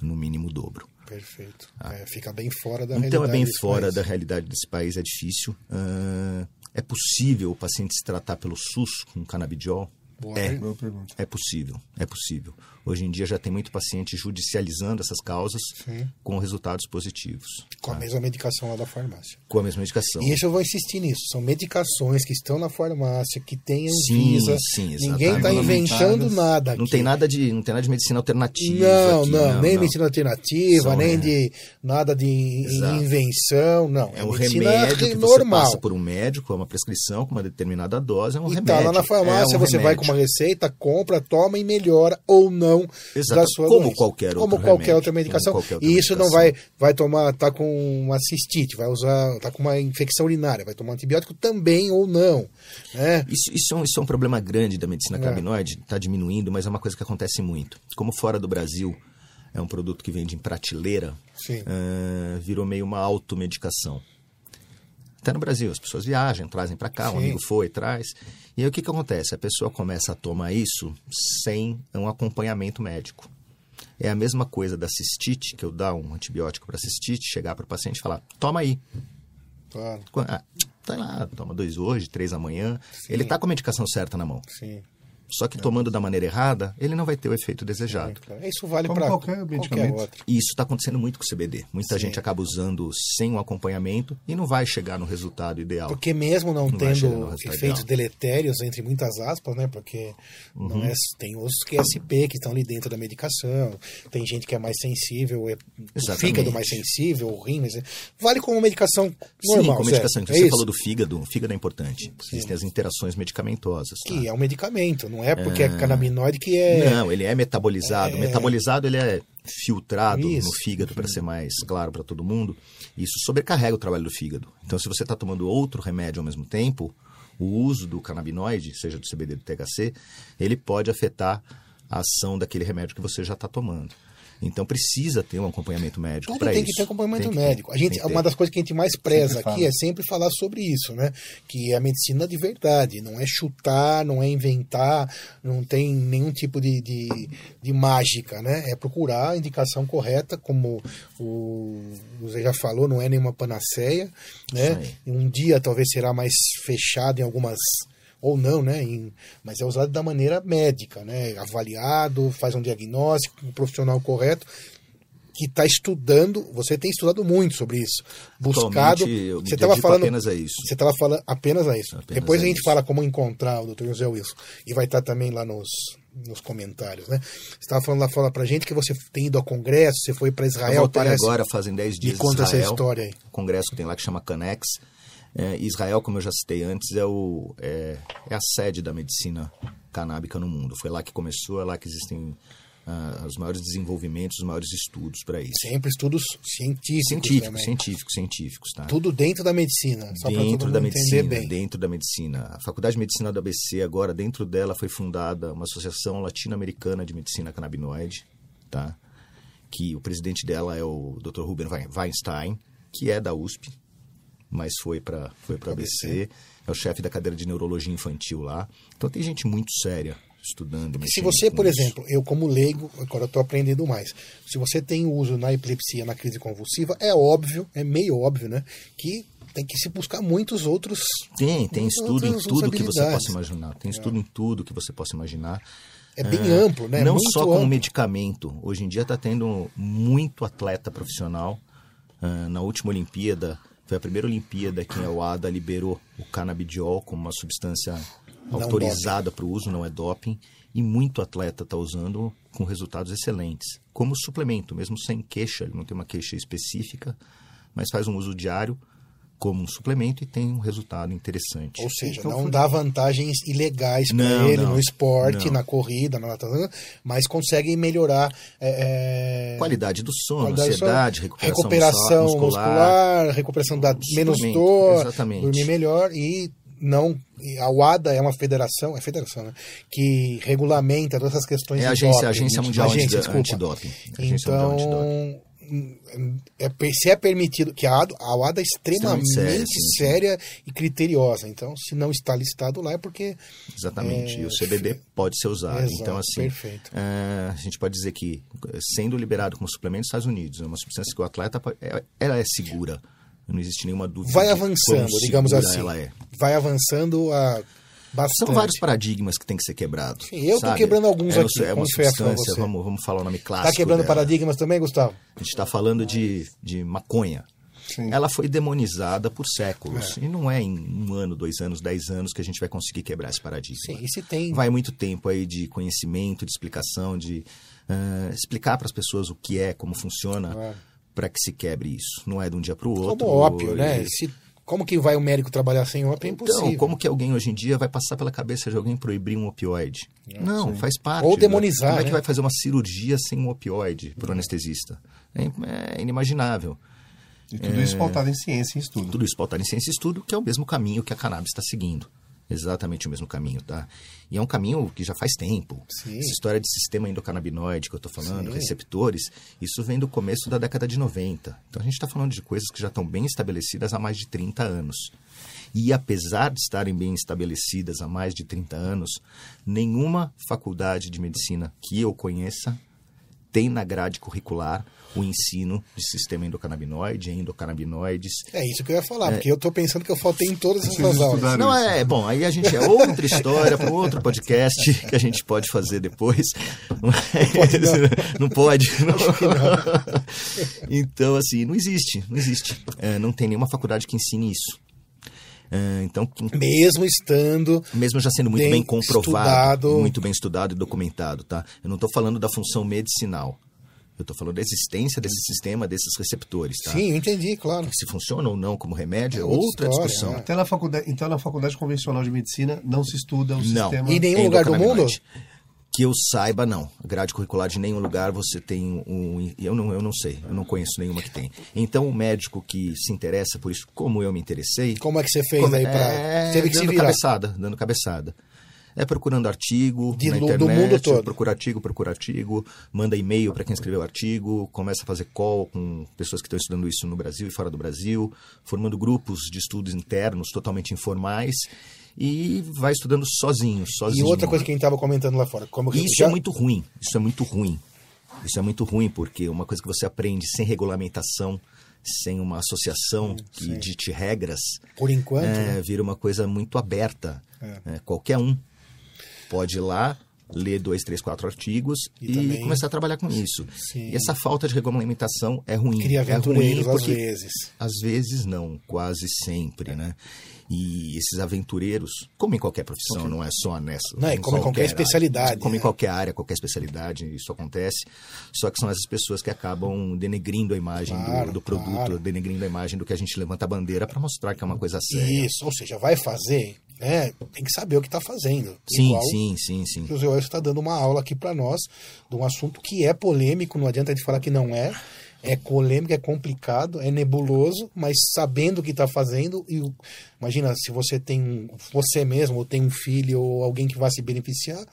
No mínimo dobro. Perfeito. É, fica bem fora da Então é realidade. bem desse fora país. da realidade desse país, é difícil. Ah, é possível o paciente se tratar pelo SUS com canabidiol? Boa é, Boa pergunta. é possível, é possível. Hoje em dia já tem muito paciente judicializando essas causas Sim. com resultados positivos. Com a tá? mesma medicação lá da farmácia. Com a mesma medicação. E isso eu vou insistir nisso. São medicações que estão na farmácia, que tem Sim, Anvisa. sim, Ninguém está inventando nada aqui. Não tem nada de, não tem nada de medicina alternativa. Não, aqui, não, nem não. medicina alternativa, São, nem é. de nada de Exato. invenção, não. É um medicina remédio que você normal. passa por um médico, é uma prescrição com uma determinada dose, é um E remédio. tá lá na farmácia, é um você vai remédio. com uma receita, compra, toma e melhora ou não Exato. da sua Como doença. qualquer Como outro qualquer remédio, outra medicação. qualquer outra e isso não medicação. vai, vai tomar, tá com uma cistite, vai usar, tá com uma infecção urinária, vai tomar antibiótico também ou não. Né? Isso, isso, é um, isso é um problema grande da É. medicina cannabinoide, está diminuindo, mas é uma coisa que acontece muito. Como fora do Brasil é um produto que vende em prateleira, Sim. ah, virou meio uma automedicação. Até no Brasil, as pessoas viajam, trazem para cá, um Sim. amigo foi, traz. E aí o que, que acontece? A pessoa começa a tomar isso sem um acompanhamento médico. É a mesma coisa da cistite, que eu dar um antibiótico para cistite, chegar para o paciente e falar, toma aí, Claro, ah, tá lá, toma dois hoje, três amanhã. Ele tá com a medicação certa na mão. sim. Só que tomando da maneira errada, ele não vai ter o efeito desejado. Claro. Isso vale Como para qualquer medicamento. outro. E isso está acontecendo muito com o CBD. Muita Sim. gente acaba usando sem o acompanhamento e não vai chegar no resultado ideal. Porque mesmo não, Não tendo efeitos ideal. deletérios, entre muitas aspas, né? Porque não Uhum. é, tem os QSP que estão ali dentro da medicação, tem gente que é mais sensível, é, o fígado mais sensível, o rim, mas é- vale como medicação Sim, normal. com Zé. medicação. Então, é você isso? falou do fígado. O fígado é importante. Existem as interações medicamentosas. tá? Que é um medicamento, não é porque é, canabinoide que é. Não, ele é metabolizado. É. Metabolizado, ele é filtrado Isso. no fígado para ser mais claro para todo mundo, isso sobrecarrega o trabalho do fígado. Então, se você está tomando outro remédio ao mesmo tempo, o uso do canabinoide, seja do CBD ou do THC, ele pode afetar a ação daquele remédio que você já está tomando. Então precisa ter um acompanhamento médico para tem isso. que ter acompanhamento Tem ter, médico. A gente, tem uma das coisas que a gente mais preza aqui é sempre falar sobre isso, né? Que é a medicina de verdade, não é chutar, não é inventar, não tem nenhum tipo de, de, de mágica, né? É procurar a indicação correta, como o Zé já falou, não é nenhuma panaceia, né? Um dia talvez será mais fechado em algumas ou não, né? Em- mas é usado da maneira médica, né? Avaliado, faz um diagnóstico, um profissional correto que está estudando. Você tem estudado muito sobre isso, buscado. Eu me Você estava falando apenas a isso. Você estava falando apenas a isso. Apenas Depois a a gente isso. fala como encontrar o Dr. José Wilson e vai estar também lá nos nos comentários, né? Você estava falando lá fora pra gente que você tem ido a congresso, você foi para Eu Israel, voltei parece. agora, fazem 10 Me dias de conta essa Israel, história aí. o congresso que tem lá que chama Canex. É, Israel, como eu já citei antes, é, o, é, é a sede da medicina canábica no mundo. Foi lá que começou, é lá que existem ah, os maiores desenvolvimentos, os maiores estudos para isso. Sempre estudos científicos, Científicos, também. científicos, científicos, tá? Tudo dentro da medicina, só dentro da medicina, dentro da medicina. A Faculdade de Medicina da ABC agora, dentro dela foi fundada uma associação latino-americana de medicina canabinoide, tá? Que o presidente dela é o Dr. Ruben Wein- Weinstein, que é da USP, mas foi para foi para ABC, é o chefe da cadeira de neurologia infantil lá. Então tem gente muito séria estudando. Se você, por isso. exemplo, eu como leigo, agora eu estou aprendendo mais. Se você tem uso na epilepsia, na crise convulsiva, é óbvio, é meio óbvio, né? Que tem que se buscar muitos outros. Tem, tem estudo em tudo que você possa imaginar. Tem estudo em tudo que você possa imaginar. É bem amplo, né? Não Muito só como amplo. medicamento. Hoje em dia está tendo muito atleta profissional. Ah, na última Olimpíada, foi a primeira Olimpíada que a UADA liberou o canabidiol como uma substância Não autorizada para o uso, não é doping. E muito atleta está usando com resultados excelentes. Como suplemento, mesmo sem queixa, ele não tem uma queixa específica, mas faz um uso diário como um suplemento e tem um resultado interessante. Ou seja, Então não foi- dá vantagens ilegais para ele não, no esporte, não. na corrida, na natação, mas consegue melhorar é, é, Qualidade do sono, qualidade ansiedade, recuperação, recuperação muscular. muscular, recuperação da menos dor, exatamente. dormir melhor e não a UADA é uma federação, é federação, né? Que regulamenta todas essas questões É a de agência, doping. a agência mundial desculpa. antidoping. Agência Antidoping. É, se é permitido, que a, ADO a UADA é extremamente séria, séria, e criteriosa. Então, se não está listado lá é porque. Exatamente. É, e o CBD pode ser usado. Exato, então, assim, perfeito. é, a gente pode dizer que, sendo liberado como suplemento nos Estados Unidos, é uma substância que o atleta, pode- é- ela é segura. Não existe nenhuma dúvida. Vai avançando, digamos assim. Ela é. Vai avançando a bastante. São vários paradigmas que tem que ser quebrados. Sim, eu tô sabe? quebrando alguns é, aqui, É uma substância, vamos, vamos falar o nome clássico. Tá quebrando dela. paradigmas também, Gustavo? A gente está falando de, de maconha. Sim. Ela foi demonizada por séculos. É. E não é em um ano, dois anos, dez anos que a gente vai conseguir quebrar esse paradigma. Sim, e se tem. Vai muito tempo aí de conhecimento, de explicação, de ah, explicar para as pessoas o que é, como funciona, Claro. para que se quebre isso. Não é de um dia para o outro. Como ópio, né? E- Se, como que vai o médico trabalhar sem ópio? É impossível. Então, como que alguém hoje em dia vai passar pela cabeça de alguém proibir um opioide? não, faz parte. Ou né? demonizar, Como é né? que vai fazer uma cirurgia sem um opioide para o anestesista? É, é inimaginável. E tudo isso pautado em ciência e estudo. Tudo isso pautado em ciência e estudo, que é o mesmo caminho que a cannabis está seguindo. Exatamente o mesmo caminho, tá? E é um caminho que já faz tempo. Sim. Essa história de sistema endocannabinoide que eu estou falando, Sim. receptores, isso vem do começo da década de 90. Então a gente está falando de coisas que já estão bem estabelecidas há mais de 30 anos. E apesar de estarem bem estabelecidas há mais de 30 anos, nenhuma faculdade de medicina que eu conheça tem na grade curricular o ensino de sistema endocannabinoide, endocannabinoides, É isso que eu ia falar, porque eu tô pensando que eu faltei em todas essas aulas. não isso. é, bom, aí a gente é outra história para outro podcast que a gente pode fazer depois. Mas não pode. não. Então, assim, não existe, não existe. É, não tem nenhuma faculdade que ensine isso. É, então, Mesmo estando. mesmo já sendo muito Bem bem comprovado, estudado. muito bem estudado e documentado, tá? Eu não estou falando da função medicinal. Eu estou falando da existência desse sistema, desses receptores, tá? Sim, eu entendi, claro. Se funciona ou não como remédio é outra outra história, discussão. é. Até na faculdade, então, na faculdade convencional de medicina, não se estuda o Não. sistema. Em nenhum lugar do mundo? Que eu saiba, não. Grade curricular de nenhum lugar você tem um. Eu não, eu não sei, eu não conheço nenhuma que tem. Então, o médico que se interessa por isso, como eu me interessei. Como é que você fez como- aí pra. é, Teve que se dando virar. cabeçada, dando cabeçada. É procurando artigo De na lu- do internet, mundo todo. procura artigo, procura artigo, manda e-mail para quem escreveu o artigo, começa a fazer call com pessoas que estão estudando isso no Brasil e fora do Brasil, formando grupos de estudos internos totalmente informais e vai estudando sozinho, E sozinho. outra coisa que a gente tava comentando lá fora. Como Isso já- é muito ruim. Isso é muito ruim. Isso é muito ruim porque uma coisa que você aprende sem regulamentação, sem uma associação que dite regras, Por enquanto, é, né? vira uma coisa muito aberta. É, qualquer um pode ir lá, ler dois, três, quatro artigos E e, também- começar a trabalhar com isso. Sim. E essa falta de regulamentação é ruim. Cria é ruim aventureiros às porque vezes. às vezes não, quase sempre, né? E esses aventureiros, como em qualquer profissão, não é só nessa. Não, é em como em qualquer área, especialidade, Como em né? qualquer área, qualquer especialidade, isso acontece. Só que são essas pessoas que acabam denegrindo a imagem do- Claro, do, produto, claro. denegrindo a imagem do que a gente levanta a bandeira para mostrar que é uma coisa séria. Isso, ou seja, vai fazer, né? Tem que saber o que está fazendo. Sim, Igual sim, sim, sim. Zé Wilson está dando uma aula aqui para nós de um assunto que é polêmico, não adianta a gente falar que não é. É polêmico, é complicado, é nebuloso, mas sabendo o que está fazendo, e imagina se você tem um- você mesmo, ou tem um filho, ou alguém que vai se beneficiar,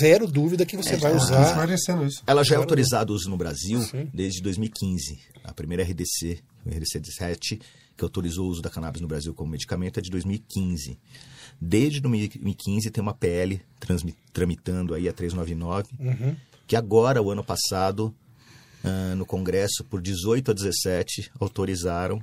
zero dúvida que É, você vai Tá usar. isso. Ela já é autorizada o uso no Brasil Sim. desde 2015. A primeira RDC, o RDC 17, que autorizou o uso da cannabis no Brasil como medicamento, é de 2015. Desde 2015 tem uma PL tramitando aí a 399, Uhum. que agora, o ano passado, ah, no Congresso, por 18 a 17, autorizaram.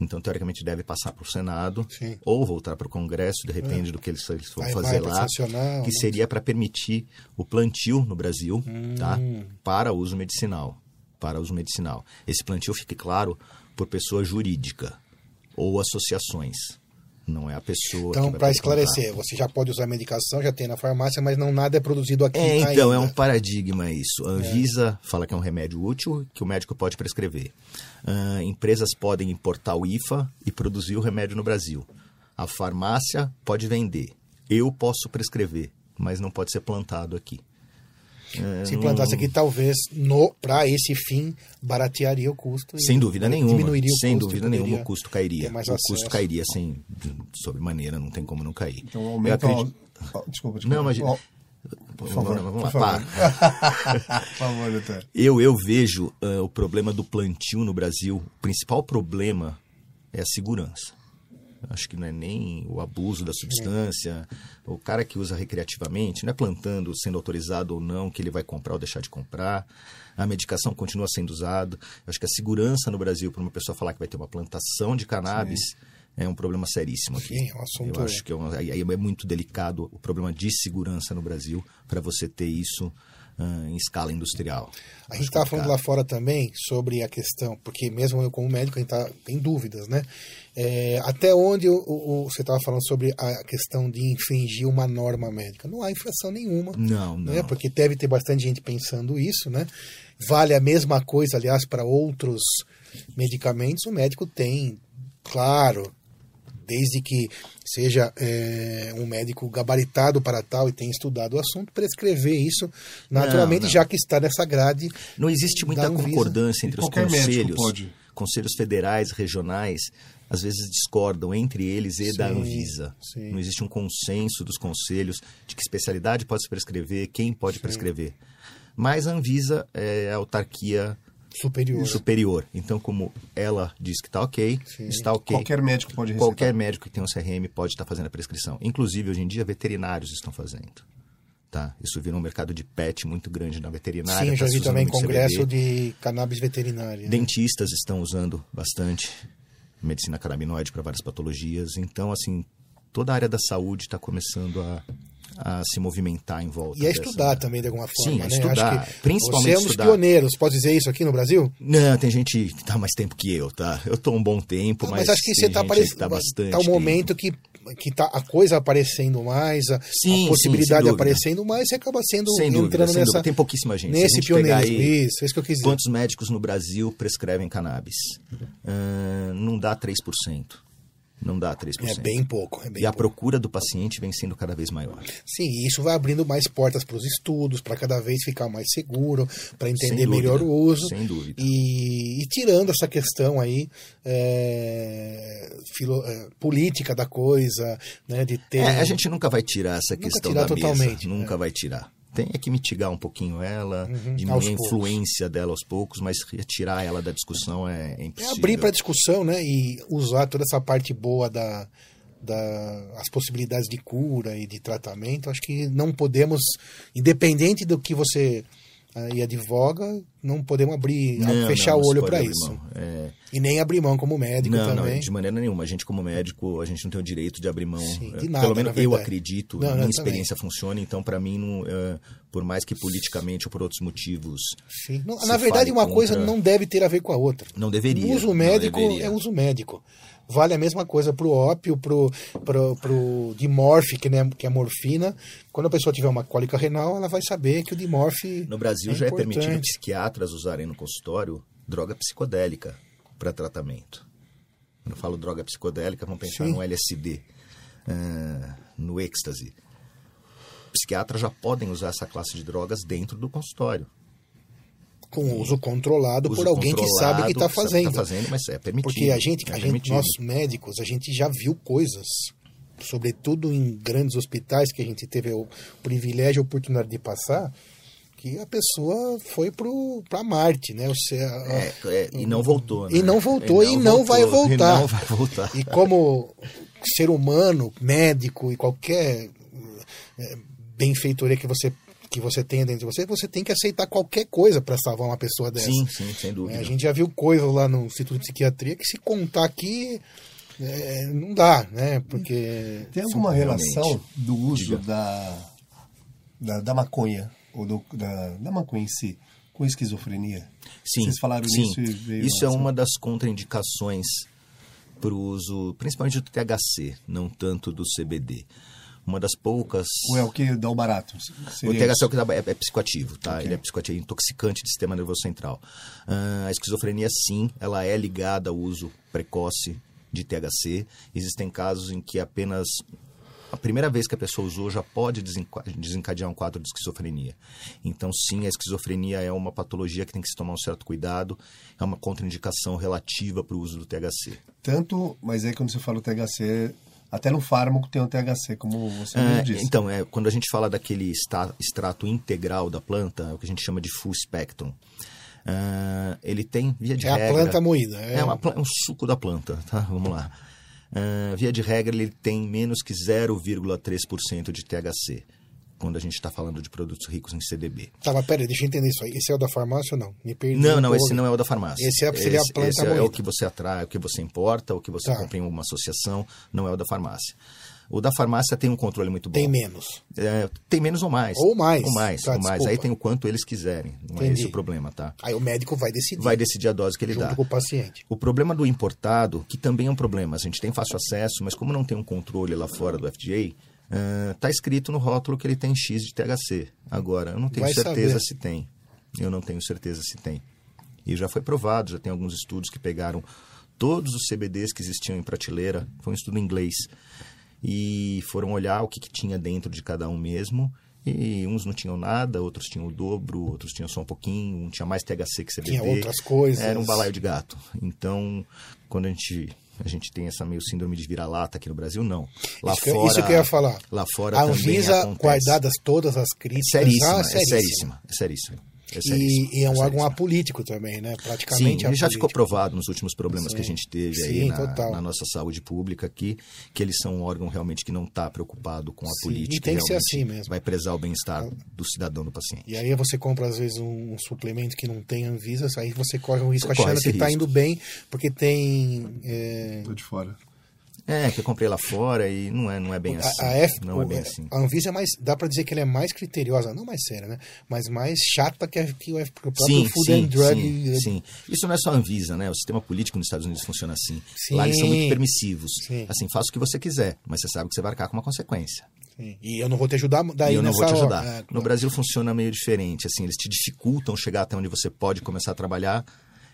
Então, teoricamente, deve passar para o Senado Sim. ou voltar para o Congresso, depende do que eles, eles vão Vai- fazer vai lá. que seria para permitir o plantio no Brasil, tá? Hum. Para uso medicinal. Para uso medicinal. Esse plantio fique claro por pessoa jurídica ou associações. Não é a pessoa. Então, para esclarecer, você já pode usar medicação, já tem na farmácia, mas não nada é produzido aqui É, então, ainda. é um paradigma isso. A Anvisa fala que é um remédio útil que o médico pode prescrever. Ah, empresas podem importar o IFA e produzir o remédio no Brasil. A farmácia pode vender. Eu posso prescrever, mas não pode ser plantado aqui. É, Se não- plantasse aqui, talvez, para esse fim, baratearia o custo. e Sem dúvida nenhuma. Diminuiria o Sem custo, dúvida poderia nenhuma, o custo cairia. o acesso. custo cairia sem sobremaneira, não tem como não cair. Então Eu aumenta. acredito- o- Desculpa, desculpa. Não, mas- Ó, Por favor, Vamos lá, por para. favor. Por favor, doutor. Eu, eu vejo ah, o problema do plantio no Brasil. O principal problema é a segurança. Acho que não é nem o abuso da substância. O cara que usa recreativamente, não é plantando, sendo autorizado ou não, que ele vai comprar ou deixar de comprar. A medicação continua sendo usada. Acho que a segurança no Brasil, para uma pessoa falar que vai ter uma plantação de cannabis, é um problema seríssimo aqui. Sim, é um assunto- Eu acho que é, um- é muito delicado o problema de segurança no Brasil para você ter isso ah, em escala industrial. A gente estava falando lá fora também sobre a questão, porque mesmo eu como médico, a gente tá, tem dúvidas, né? É, até onde o, o- o- você estava falando sobre a questão de infringir uma norma médica? Não há infração nenhuma. Não, não. Né? Porque deve ter bastante gente pensando isso, né? Vale a mesma coisa, aliás, para outros medicamentos. O médico tem, claro, desde que seja é, um médico gabaritado para tal e tenha estudado o assunto, prescrever isso naturalmente, Não, não. já que está nessa grade. Não existe muita da concordância E entre os conselhos. pode. Conselhos federais, regionais, às vezes discordam entre eles e da Sim, Anvisa. sim. Não existe um consenso dos conselhos de que especialidade pode se prescrever, quem pode prescrever. Mas a Anvisa é a autarquia Superior. superior. Então, como ela diz que está ok, Sim. está ok. Qualquer médico pode receitar. Qualquer médico que tenha um CRM pode estar fazendo a prescrição. Inclusive, hoje em dia, veterinários estão fazendo. Tá? Isso virou um mercado de pet muito grande na veterinária. Sim, eu já tá se vi também congresso CBD. de cannabis veterinária. Dentistas estão usando bastante medicina canabinoide para várias patologias. Então, assim, toda a área da saúde está começando a, a se movimentar em volta. E a dessa- estudar também, de alguma forma. Sim, a né? estudar, principalmente você é um estudar. pioneiros, pode dizer isso aqui no Brasil? Não, tem gente que está mais tempo que eu, tá? Eu estou um bom tempo, Ah, mas, mas, acho que você está aparecendo. que tá bastante Tá um tempo. momento que, que tá a coisa aparecendo mais, a, Sim, a possibilidade sim, dúvida. aparecendo mais, você acaba sendo Sem dúvida, entrando sem nessa, dúvida. Tem pouquíssima gente. Nesse gente pioneirismo. aí Isso, é isso que eu quis dizer. Quantos médicos no Brasil prescrevem cannabis? Ah, não dá 3%. Não dá 3%. É bem pouco. É bem e a pouco. procura do paciente vem sendo cada vez maior. Sim, e isso vai abrindo mais portas para os estudos, para cada vez ficar mais seguro, para entender melhor o uso. Sem dúvida. E, e tirando essa questão aí é, filo- é, política da coisa, né, de ter. É, a gente nunca vai tirar essa Nunca questão tirar da totalmente, mesa. Nunca vai tirar. Tem é que mitigar um pouquinho ela, Uhum, diminuir a poucos. influência dela aos poucos, mas retirar ela da discussão é, é É impossível. abrir para discussão, né, e usar toda essa parte boa da, da as possibilidades de cura e de tratamento. Acho que não podemos, independente do que você aí advoga, não podemos abrir, Não, fechar não, o olho para isso. É, E nem abrir mão como médico não, também. não, de maneira nenhuma. A gente, como médico, a gente não tem o direito de abrir mão. Sim, É, de nada, Pelo menos eu acredito, Não, minha experiência funciona, então, para mim, não, é, por mais que politicamente ou por outros motivos. Na verdade, uma coisa contra- não deve ter a ver com a outra. Não deveria. O uso médico deveria. é uso médico. Vale a mesma coisa pro ópio, pro, pro, pro dimorf, que, né, que é morfina. Quando a pessoa tiver uma cólica renal, ela vai saber que o dimorf. No Brasil é já é permitido importante. psiquiatras usarem no consultório droga psicodélica para tratamento. Quando eu falo droga psicodélica, vamos pensar Sim. no LSD, ah, no êxtase. Psiquiatras já podem usar essa classe de drogas dentro do consultório. Com uso controlado Uso por alguém que sabe o que está controlado, o fazendo. que tá fazendo, mas é permitido. Porque a gente, é a gente, nós médicos, a gente já viu coisas, sobretudo em grandes hospitais que a gente teve o privilégio e a oportunidade de passar, que a pessoa foi para Marte, né? Ou seja, É, é, e não voltou. E né? não voltou, e não vai voltou, voltar. E não vai voltar. E como ser humano, médico e qualquer eh, benfeitoria que você que você tenha dentro de você, você tem que aceitar qualquer coisa para salvar uma pessoa dessa. Sim, sim, sem É, dúvida. a gente já viu coisas lá no Instituto de Psiquiatria que se contar aqui é, não dá, né? Porque Tem alguma relação do uso da, da, da maconha, ou do, da, da maconha em si, com esquizofrenia? Sim, Vocês falaram sim. e veio Isso é uma das contraindicações para o uso, principalmente do THC, não tanto do CBD. Uma das poucas. Ou é o que dá o barato? O THC é, o que dá, é, é psicoativo, tá? Ok. Ele é psicoativo, é intoxicante do sistema nervoso central. Ah, a esquizofrenia, sim, ela é ligada ao uso precoce de THC. Existem casos em que apenas a primeira vez que a pessoa usou já pode desenca- desencadear um quadro de esquizofrenia. Então, sim, a esquizofrenia é uma patologia que tem que se tomar um certo cuidado, é uma contraindicação relativa para o uso do THC. Tanto, mas aí quando você fala o THC, até no fármaco tem o THC, como você É, disse. então, é, quando a gente fala daquele extrato integral da planta, é o que a gente chama de full spectrum. Ah, ele tem, via de é a regra... planta moída. É, uma pla- um suco da planta, tá? Vamos lá. Ah, via de regra, ele tem menos que 0,3% de THC, quando a gente está falando de produtos ricos em CDB. Tá, mas peraí, deixa eu entender isso aí. Esse é o da farmácia ou não? Me perdi. Não, não, esse não é o da farmácia. Esse é- seria a Esse- planta esse é, o que você atrai, o que você importa, o que você Tá. compra em uma associação, não é o da farmácia. O da farmácia tem um controle muito bom. Tem menos. É, tem menos ou mais. Ou mais. Ou mais, Tá, ou mais. Aí tem o quanto eles quiserem. Não é Entendi. esse o problema, tá? Aí o médico vai decidir. Vai decidir a dose que ele junto dá. com o paciente. O problema do importado, que também é um problema, a gente tem fácil acesso, mas como não tem um controle lá fora do FDA, está escrito no rótulo que ele tem X de THC. Agora, eu não tenho Vai certeza saber. se tem. Eu não tenho certeza se tem. E já foi provado, já tem alguns estudos que pegaram todos os CBDs que existiam em prateleira, foi um estudo em inglês, e foram olhar o que, que tinha dentro de cada um mesmo. E uns não tinham nada, outros tinham o dobro, outros tinham só um pouquinho, um tinha mais THC que CBD. Tinha outras coisas. Era um balaio de gato. Então, quando a gente a gente tem essa meio síndrome de vira-lata aqui no Brasil, não. Lá Isso fora, isso que eu ia falar. Lá fora A Anvisa, acontece. guardadas todas as críticas. seríssima, ah, é seríssima, é seríssima. É seríssima, E, e é um órgão seríssima. apolítico também, né? Sim, Praticamente ele já ficou provado nos últimos problemas Sim. que a gente teve aí Sim, na, total. na nossa saúde pública aqui, que eles são um órgão realmente que não está preocupado com a Sim, política. e tem que ser assim mesmo. Vai prezar o bem-estar do cidadão, do paciente. E aí você compra, às vezes, um, um suplemento que não tem Anvisa, aí você corre um risco Você achando que está indo bem, porque tem. é, Tô de fora. É, que eu comprei lá fora e não é, não é bem a, assim. a F- não é o- bem assim. a Anvisa é mais. Dá para dizer que ela é mais criteriosa, não mais séria, né? Mas mais chata que, a, que o F- que o próprio Sim, Food sim, and Drug. sim, sim. Isso não é só a Anvisa, né? O sistema político nos Estados Unidos funciona assim. Sim. Lá eles são muito permissivos. Sim. Assim, faça o que você quiser, mas você sabe que você vai arcar com uma consequência. Sim. E eu não vou te ajudar daí e eu não vou te hora. ajudar. É, No. Brasil funciona meio diferente. Assim, eles te dificultam chegar até onde você pode começar a trabalhar.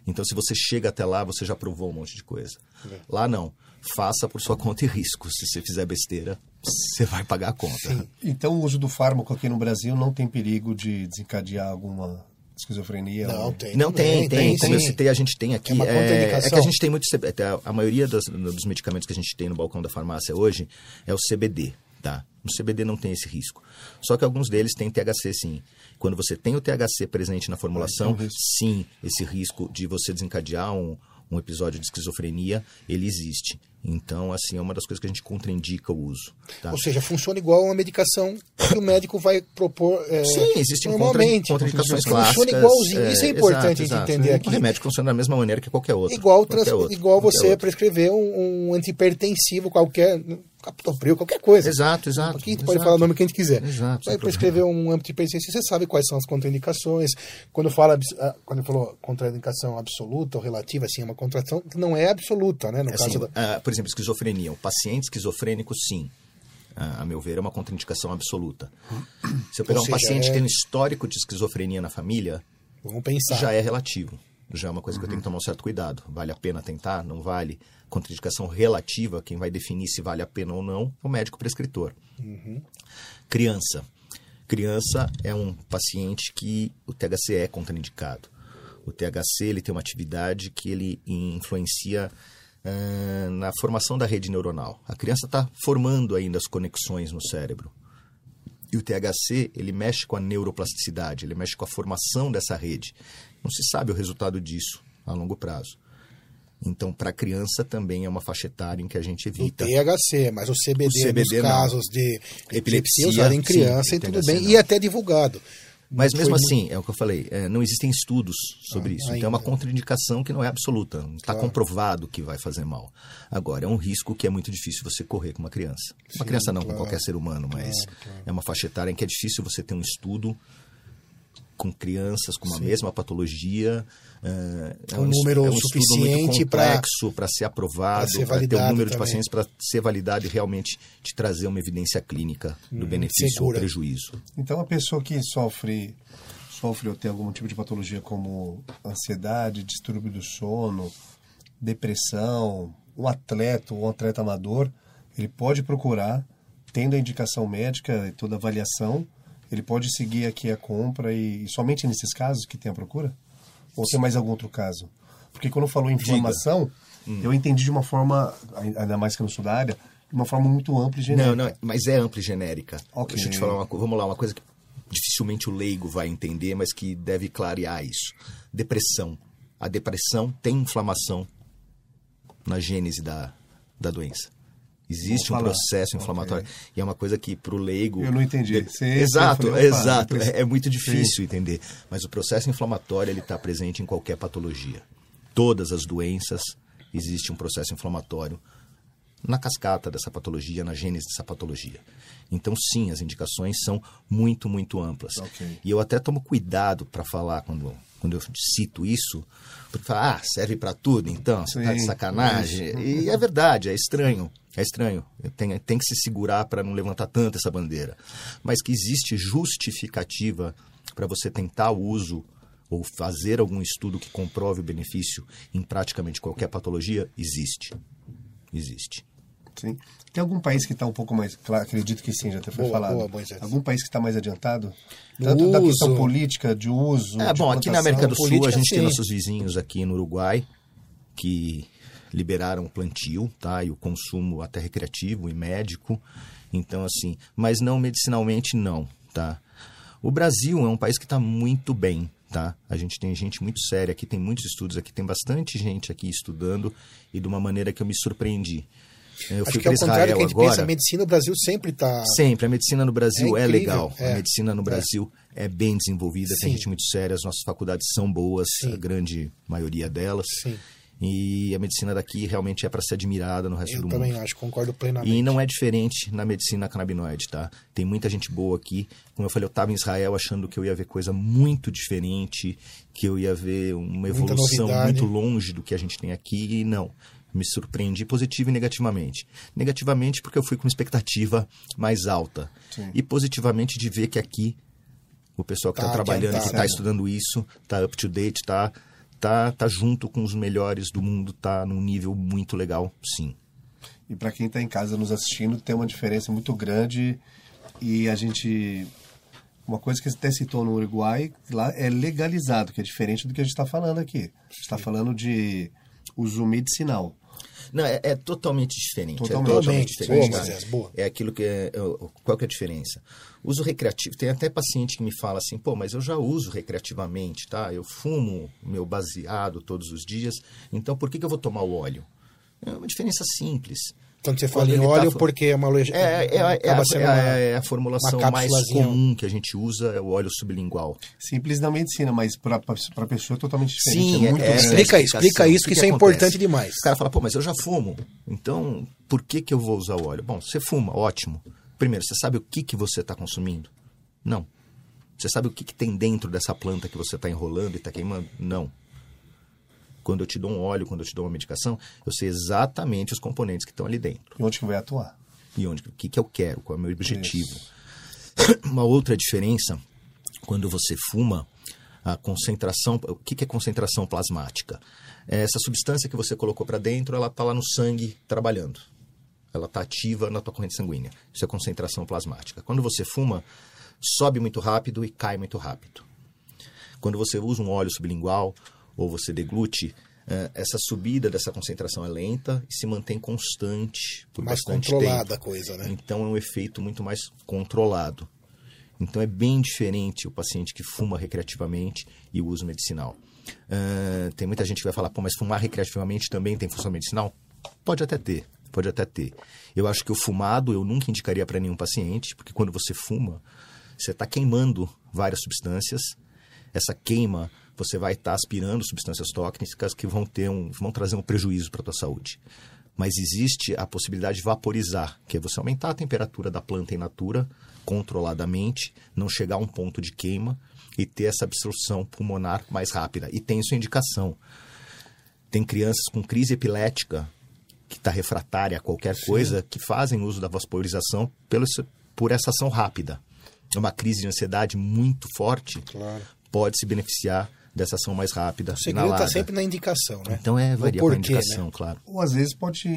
Então, se você chega até lá, você já provou um monte de coisa. É. Lá não. Faça por sua conta e risco. Se você fizer besteira, você vai pagar a conta. Então, o uso do fármaco aqui no Brasil não tem perigo de desencadear alguma esquizofrenia? Não, ou- tem. Não tem, também, tem. Como eu sim. citei, a gente tem aqui. É uma É, é que a gente tem muito. Até A maioria das- dos medicamentos que a gente tem no balcão da farmácia hoje é o CBD, tá? O CBD não tem esse risco. Só que alguns deles têm THC, sim. Quando você tem o THC presente na formulação, tem um risco. sim, esse risco de você desencadear um, um episódio de esquizofrenia, ele existe. Então, assim, é uma das coisas que a gente contraindica o uso. Tá? Ou seja, funciona igual uma medicação que o médico vai propor é, Sim, existem contra, normalmente. contraindicações funciona clássicas. igualzinho. Isso é importante exato, a gente entender aqui. O remédio funciona da mesma maneira que qualquer outro. Igual, Qualquer trans- outro, igual você outro. prescrever um, um antipertensivo qualquer, captopril, qualquer coisa. Exato, exato. Aqui a gente exato. pode falar o nome que a gente quiser. Exato, Vai sem prescrever um antipertensivo, você sabe quais são as contraindicações. Quando fala, ah, quando falou contraindicação absoluta ou relativa, assim, é uma contração que não é absoluta, né? No Assim, caso da... ah, por exemplo, esquizofrenia. O paciente esquizofrênico, sim. Ah, a meu ver, é uma contraindicação absoluta. Se eu pegar Ou um seja, paciente que é- tem um histórico de esquizofrenia na família, Vamos pensar. já é relativo. Já é uma coisa que eu tenho que tomar um certo cuidado. Vale a pena tentar? Não vale? Contraindicação relativa, quem vai definir se vale a pena ou não, é o médico prescritor. Criança. Criança é um paciente que o THC é contraindicado. O THC ele tem uma atividade que ele influencia ah, na formação da rede neuronal. A criança está formando ainda as conexões no cérebro. E o THC, ele mexe com a neuroplasticidade, ele mexe com a formação dessa rede. Não se sabe o resultado disso a longo prazo. Então, para a criança também é uma faixa etária em que a gente evita. THC, mas o CBD, O CBD nos não. casos de epilepsia, usado em sim, criança e THC tudo bem, não. e até divulgado. Mas Foi mesmo muito- assim, é o que eu falei, é, não existem estudos sobre Ah, isso. Então é uma ainda. contraindicação que não é absoluta. Não está Claro. comprovado que vai fazer mal. Agora, é um risco que é muito difícil você correr com uma criança. Uma Sim, criança não, claro. com qualquer ser humano, mas é uma faixa etária em que é difícil você ter um estudo com crianças com uma mesma patologia. é, é Um estu- número é um suficiente complexo para ser aprovado, para ter um número de também. pacientes para ser validado e realmente te trazer uma evidência clínica do benefício Hum, segura. ou prejuízo. Então, a pessoa que sofre, sofre ou tem algum tipo de patologia como ansiedade, distúrbio do sono, depressão, um atleta ou um atleta amador, ele pode procurar, tendo a indicação médica e toda a avaliação, ele pode seguir aqui a compra e, e somente nesses casos que tem a procura? Ou tem mais algum outro caso? Porque quando falou em inflamação, eu entendi de uma forma, ainda mais que eu não sou da área, de uma forma muito ampla e genérica. Não, não, mas é ampla e genérica. Ok. Deixa eu te falar uma coisa. Vamos lá, uma coisa que dificilmente o leigo vai entender, mas que deve clarear isso. Depressão. A depressão tem inflamação na gênese da, da doença. Existe um processo inflamatório. E é uma coisa que para o leigo. Eu não entendi. Você- exato, opa, exato. É, é muito difícil entender. Mas o processo inflamatório ele está presente em qualquer patologia. Todas as doenças existe um processo inflamatório na cascata dessa patologia, na gênese dessa patologia. Então, sim, as indicações são muito, muito amplas. Ok. E eu até tomo cuidado para falar quando, quando eu cito isso, porque fala, ah, serve para tudo, então, você tá de sacanagem. E é verdade, é estranho. É estranho. Tem, tem que se segurar para não levantar tanto essa bandeira. Mas que existe justificativa para você tentar o uso ou fazer algum estudo que comprove o benefício em praticamente qualquer patologia, existe. Existe. Sim. Tem algum país que está um pouco mais. Claro, acredito que sim, já até foi Boa, falado. boa, Moisés. algum país que está mais adiantado? No Tanto da questão uso. política, de uso. É, de bom, aqui na. América do Sul a gente tem sim. nossos vizinhos aqui no Uruguai que liberaram o plantio, tá? E o consumo até recreativo e médico. Então, assim, mas não medicinalmente não, tá? O Brasil é um país que está muito bem, tá? A gente tem gente muito séria aqui, tem muitos estudos aqui, tem bastante gente aqui estudando e de uma maneira que eu me surpreendi. Eu Acho fui que contrário Israel que a gente agora. pensa, a medicina no Brasil sempre está... Sempre, a medicina no Brasil É é, incrível, legal. é. A medicina no Brasil é, bem desenvolvida, tem Sim. gente muito séria, as nossas faculdades são boas, Sim. a grande maioria delas. Sim, E a medicina daqui realmente é para ser admirada no resto eu do também mundo. acho, concordo plenamente. E não é diferente na medicina canabinoide, tá? Tem muita gente boa aqui. Como eu falei, eu estava em Israel achando que eu ia ver coisa muito diferente, que eu ia ver uma evolução muito longe do que a gente tem aqui, e não. Me surpreendi positivo e negativamente. Negativamente porque eu fui com uma expectativa mais alta. Sim. E positivamente de ver que aqui o pessoal que está Tá trabalhando, que está estudando isso, está up to date, está tá, tá junto com os melhores do mundo, está num nível muito legal, sim. E para quem está em casa nos assistindo, tem uma diferença muito grande. E a gente. Uma coisa que você até citou no Uruguai, lá é legalizado, que é diferente do que a gente está falando aqui. A gente está falando de uso medicinal. Não, é, é totalmente diferente. Totalmente. É totalmente Boa, diferente. Moisés, cara. boa. É aquilo que é. é Qual que é a diferença? Uso recreativo. Tem até paciente que me fala assim, pô, mas eu já uso recreativamente, tá? Eu fumo meu baseado todos os dias, então por que, que eu vou tomar o óleo? É uma diferença simples. Quando você fala em tá óleo, fa- porque é uma loja. É, é, é, a- é a, uma- é a formulação mais comum que a gente usa, é o óleo sublingual. Simples na medicina, mas para a pessoa é totalmente diferente. Sim, é muito é- grande. Explica, explica isso, que, que isso é acontece? importante demais. O cara fala, pô, mas eu já fumo, então por que, que eu vou usar o óleo? Bom, você fuma, ótimo. Primeiro, você sabe o que, que você está consumindo? Não. Você sabe o que, que tem dentro dessa planta que você está enrolando e está queimando? Não. Quando eu te dou um óleo, quando eu te dou uma medicação, eu sei exatamente os componentes que estão ali dentro. E onde que vai atuar? E onde, o que, que eu quero, qual é o meu objetivo. Uma outra diferença, quando você fuma, a concentração, o que, que é concentração plasmática? É essa substância que você colocou para dentro, ela está lá no sangue trabalhando. Ela está ativa na tua corrente sanguínea. Isso é concentração plasmática. Quando você fuma, sobe muito rápido e cai muito rápido. Quando você usa um óleo sublingual ou você deglute, eh, essa subida dessa concentração é lenta e se mantém constante por Mais bastante controlada tempo. a coisa, né? Então é um efeito muito mais controlado. Então é bem diferente o paciente que fuma recreativamente e o uso medicinal. Ah, tem muita gente que vai falar, pô, mas fumar recreativamente também tem função medicinal? Pode até ter, pode até ter. Eu acho que o fumado eu nunca indicaria para nenhum paciente, porque quando você fuma, você está queimando várias substâncias. Essa queima, você vai estar aspirando substâncias tóxicas que vão, ter um, vão trazer um prejuízo para a tua saúde. Mas existe a possibilidade de vaporizar, que é você aumentar a temperatura da planta in natura controladamente, não chegar a um ponto de queima e ter essa absorção pulmonar mais rápida. E tem sua indicação. Tem crianças com crise epilética que está refratária a qualquer coisa que fazem uso da vaporização pelo, por essa ação rápida. Uma crise de ansiedade muito forte Claro. pode se beneficiar dessa ação mais rápida. O segredo está sempre na indicação, né? Então é varia com a indicação, né? claro. Ou às vezes pode,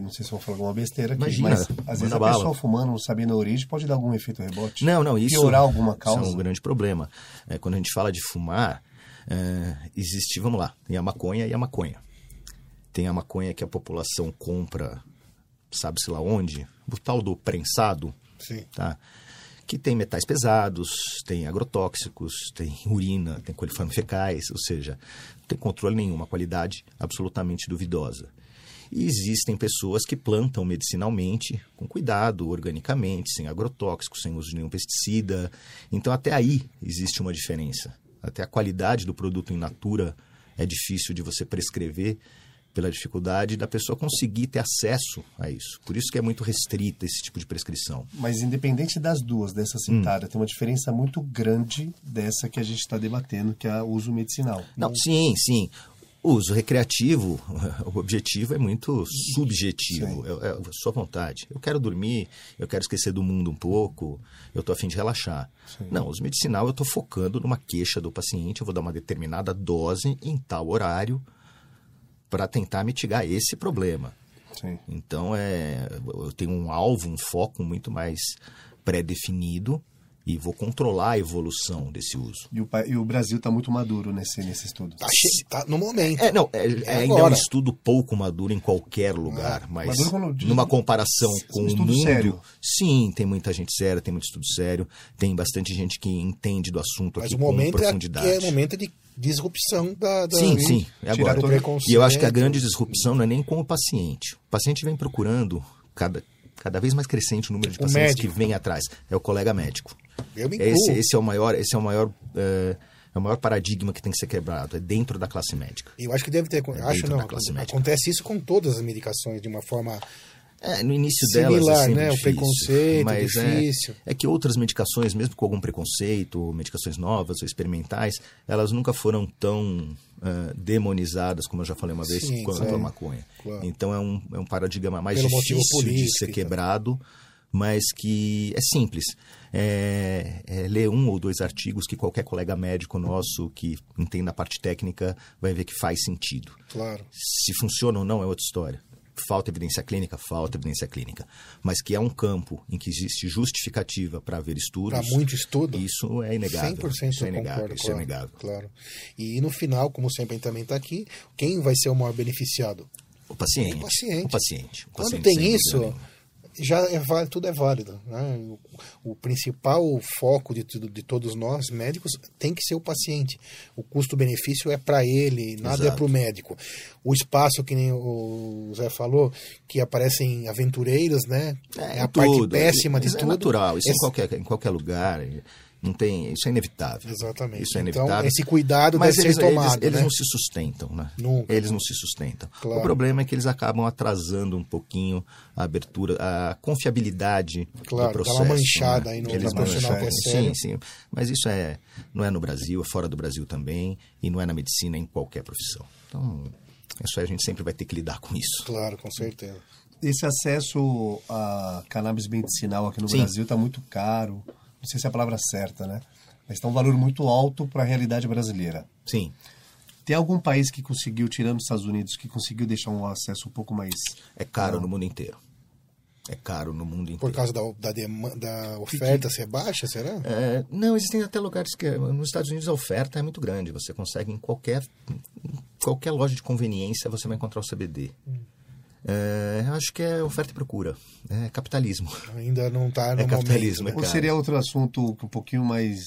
não sei se eu vou falar alguma besteira aqui, Imagina, mas às vezes a bala. pessoa fumando, não sabendo a origem, pode dar algum efeito rebote. Não, não, isso, Piorar alguma isso causa. é um grande problema. É, quando a gente fala de fumar, é, existe, vamos lá, tem a maconha e a maconha. Tem a maconha que a população compra, sabe-se lá onde, o tal do prensado, Sim. tá? Que tem metais pesados, tem agrotóxicos, tem urina, tem coliformes fecais, ou seja, não tem controle nenhum, qualidade absolutamente duvidosa. E existem pessoas que plantam medicinalmente, com cuidado, organicamente, sem agrotóxicos, sem uso de nenhum pesticida. Então, até aí existe uma diferença. Até a qualidade do produto in natura é difícil de você prescrever pela dificuldade da pessoa conseguir ter acesso a isso. Por isso que é muito restrita esse tipo de prescrição. Mas independente das duas, dessa Hum. citada, tem uma diferença muito grande dessa que a gente está debatendo, que é o uso medicinal. Não, sim, sim. O uso recreativo, o objetivo é muito subjetivo, é, é a sua vontade. Eu quero dormir, eu quero esquecer do mundo um pouco, eu estou afim de relaxar. Sim. Não, o uso medicinal eu estou focando numa queixa do paciente, eu vou dar uma determinada dose em tal horário para tentar mitigar esse problema. Sim. Então, é, eu tenho um alvo, um foco muito mais pré-definido e vou controlar a evolução desse uso. E o, e o Brasil está muito maduro nesse, nesse estudo. Tá, che- tá no momento. É, não, é, é ainda é um estudo pouco maduro em qualquer lugar, mas maduro quando diz- numa comparação um com o estudo mundo, sério. sim, tem muita gente séria, tem muito estudo sério, tem bastante gente que entende do assunto Mas aqui o com momento é, profundidade. é o momento de disrupção da. da Sim, sim, é agora. E eu acho que a grande disrupção não é nem com o paciente. O paciente vem procurando, cada, cada vez mais crescente o número de O pacientes médico. que vem atrás. É o colega médico. Eu me incluo. Esse, esse é o maior, esse é o maior, é, é o maior paradigma que tem que ser quebrado. É dentro da classe médica. Eu acho que deve ter. acho É dentro não. médica. Acontece isso com todas as medicações de uma forma. É, no início Similar, delas é sempre né? O difícil, preconceito, mas difícil. É, é que outras medicações, mesmo com algum preconceito, medicações novas ou experimentais, elas nunca foram tão ah, demonizadas, como eu já falei uma vez, Sim, quanto claro. a maconha. Claro. Então é um, é um paradigma mais Pelo difícil de ser quebrado, mas que é simples. É, é ler um ou dois artigos que qualquer colega médico nosso que entenda a parte técnica vai ver que faz sentido. Claro. Se funciona ou não é outra história. Falta evidência clínica, falta evidência clínica. Mas que é um campo em que existe justificativa para haver estudos. Para muito estudo. Isso é inegável. 100% isso é inegável. concordo, isso claro, é inegável. Claro. E no final, como sempre também está aqui, quem vai ser o maior beneficiado? O paciente. O paciente. O paciente. O Quando paciente, tem sem dúvida isso, nenhuma. Já é válido, tudo é válido. né? O, o principal foco de, de todos nós, médicos, tem que ser o paciente. O custo-benefício é para ele, nada é Exato. para o médico. O espaço, que nem o Zé falou, que aparecem aventureiros, né? É, a parte tudo. péssima de isso tudo. É natural, isso Esse- em, qualquer, em qualquer lugar. Não tem, isso é inevitável. Exatamente. Isso é Então, inevitável. esse cuidado Mas deve eles, ser tomado, Eles, eles né? não se sustentam, né? Nunca. Eles não se sustentam. Claro. O problema é que eles acabam atrasando um pouquinho a abertura, a confiabilidade Claro, do dá uma processo. manchada né? aí no- Eles na profissional mancham. que é sério. Sim, sim. Mas isso é, não é no Brasil, é fora do Brasil também, e não é na medicina, é em qualquer profissão. Então, isso aí a gente sempre vai ter que lidar com isso. Claro, com certeza. Esse acesso a cannabis medicinal aqui no Sim. Brasil está muito caro. Não sei se é a palavra certa, né? Mas está um valor muito alto para a realidade brasileira. Sim. Tem algum país que conseguiu, tirando os Estados Unidos, que conseguiu deixar um acesso um pouco mais. É caro no mundo inteiro. É caro no mundo inteiro. Por causa da, da, dema- da oferta ser baixa, será? É, não, existem até lugares que nos Estados Unidos a oferta é muito grande. Você consegue em qualquer em qualquer loja de conveniência você vai encontrar o CBD. É, acho que é oferta e procura. É capitalismo. Ainda não está no É capitalismo, momento. é Ou seria outro assunto um pouquinho mais.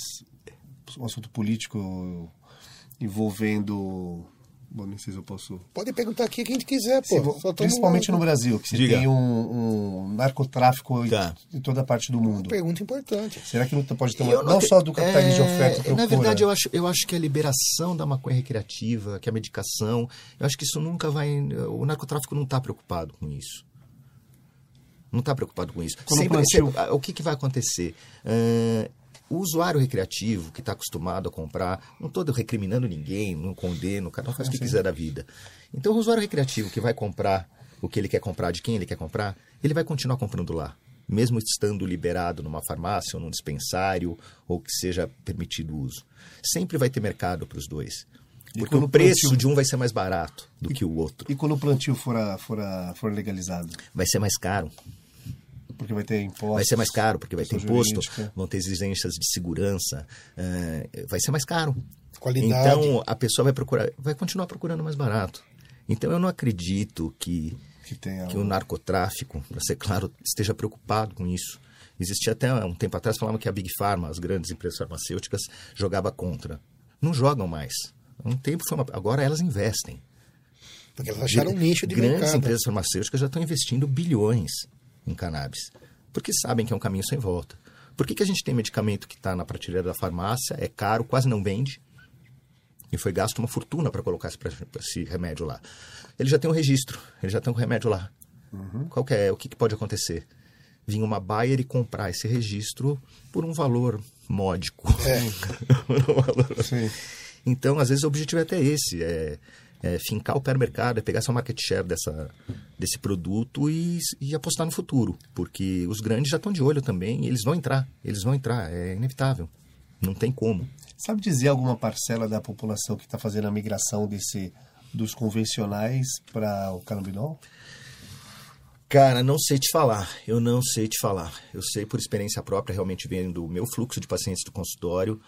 um assunto político envolvendo. Bom, nem sei se eu posso. Pode perguntar aqui quem quiser, pô. Sim, principalmente no Brasil, que se Diga. tem um, um narcotráfico em- Tá. em toda a parte do mundo. Pergunta importante. Será que não pode ter uma, Eu não, acre- só do capitalismo de É, oferta e procura? Na verdade, eu acho, eu acho que a liberação da maconha recreativa, que a medicação, eu acho que isso nunca vai. O narcotráfico não está preocupado com isso. Não está preocupado com isso. Sempre, sempre- o que, que vai acontecer? É, o usuário recreativo que está acostumado a comprar, não estou recriminando ninguém, não condeno, cada um faz o que quiser da vida. Então, o usuário recreativo que vai comprar o que ele quer comprar, de quem ele quer comprar, ele vai continuar comprando lá. Mesmo estando liberado numa farmácia ou num dispensário, ou que seja permitido o uso. Sempre vai ter mercado para os dois. E Porque o preço plantio- de um vai ser mais barato do que o outro. E quando o plantio for, a- for, a- for legalizado? Vai ser mais caro. Porque vai ter impostos. Vai ser mais caro, porque vai ter imposto, jurídica. vão ter exigências de segurança, eh, vai ser mais caro. Qualidade. Então a pessoa vai procurar, vai continuar procurando mais barato. Então eu não acredito que, Que tenha que o narcotráfico, para ser claro, esteja preocupado com isso. Existia até um tempo atrás, falavam que a Big Pharma, as grandes empresas farmacêuticas, jogava contra. Não jogam mais. Um tempo foi uma... Agora elas investem. Porque elas acharam um nicho de Grandes mercado. empresas farmacêuticas já estão investindo bilhões em cannabis, porque sabem que é um caminho sem volta. Por que, que a gente tem medicamento que está na prateleira da farmácia, é caro, quase não vende, e foi gasto uma fortuna para colocar esse, esse remédio lá? Ele já tem um registro, ele já tem um remédio lá. Qual que é? O que, que pode acontecer? Vir uma Bayer e comprar esse registro por um valor módico. Por um valor- então, às vezes, o objetivo é até esse: é, é fincar o pé no mercado, é pegar essa market share dessa, desse produto e, e apostar no futuro. Porque os grandes já estão de olho também eles vão entrar. Eles vão entrar, é inevitável. Não tem como. Sabe dizer alguma parcela da população que está fazendo a migração desse dos convencionais para o canabinol? Cara, não sei te falar. Eu não sei te falar. Eu sei por experiência própria, realmente vendo o meu fluxo de pacientes do consultório,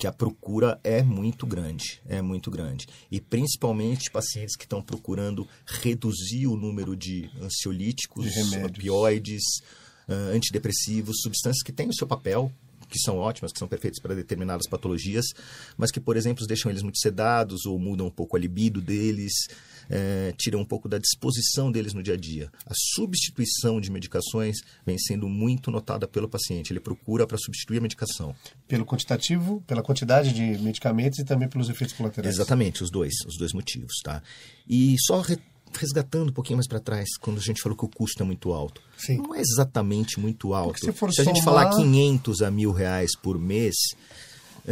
que a procura é muito grande. É muito grande. E principalmente pacientes que estão procurando reduzir o número de ansiolíticos, De opioides, ah, antidepressivos, substâncias que têm o seu papel, que são ótimas, que são perfeitas para determinadas patologias, mas que, por exemplo, deixam eles muito sedados ou mudam um pouco a libido deles, eh, tiram um pouco da disposição deles no dia a dia. A substituição de medicações vem sendo muito notada pelo paciente. Ele procura para substituir a medicação. Pelo quantitativo, pela quantidade de medicamentos e também pelos efeitos colaterais. Exatamente, os dois, os dois motivos, tá? E só re- resgatando um pouquinho mais para trás, quando a gente falou que o custo é muito alto. Sim. Não é exatamente muito alto. se a gente somar- falar 500 a mil reais por mês,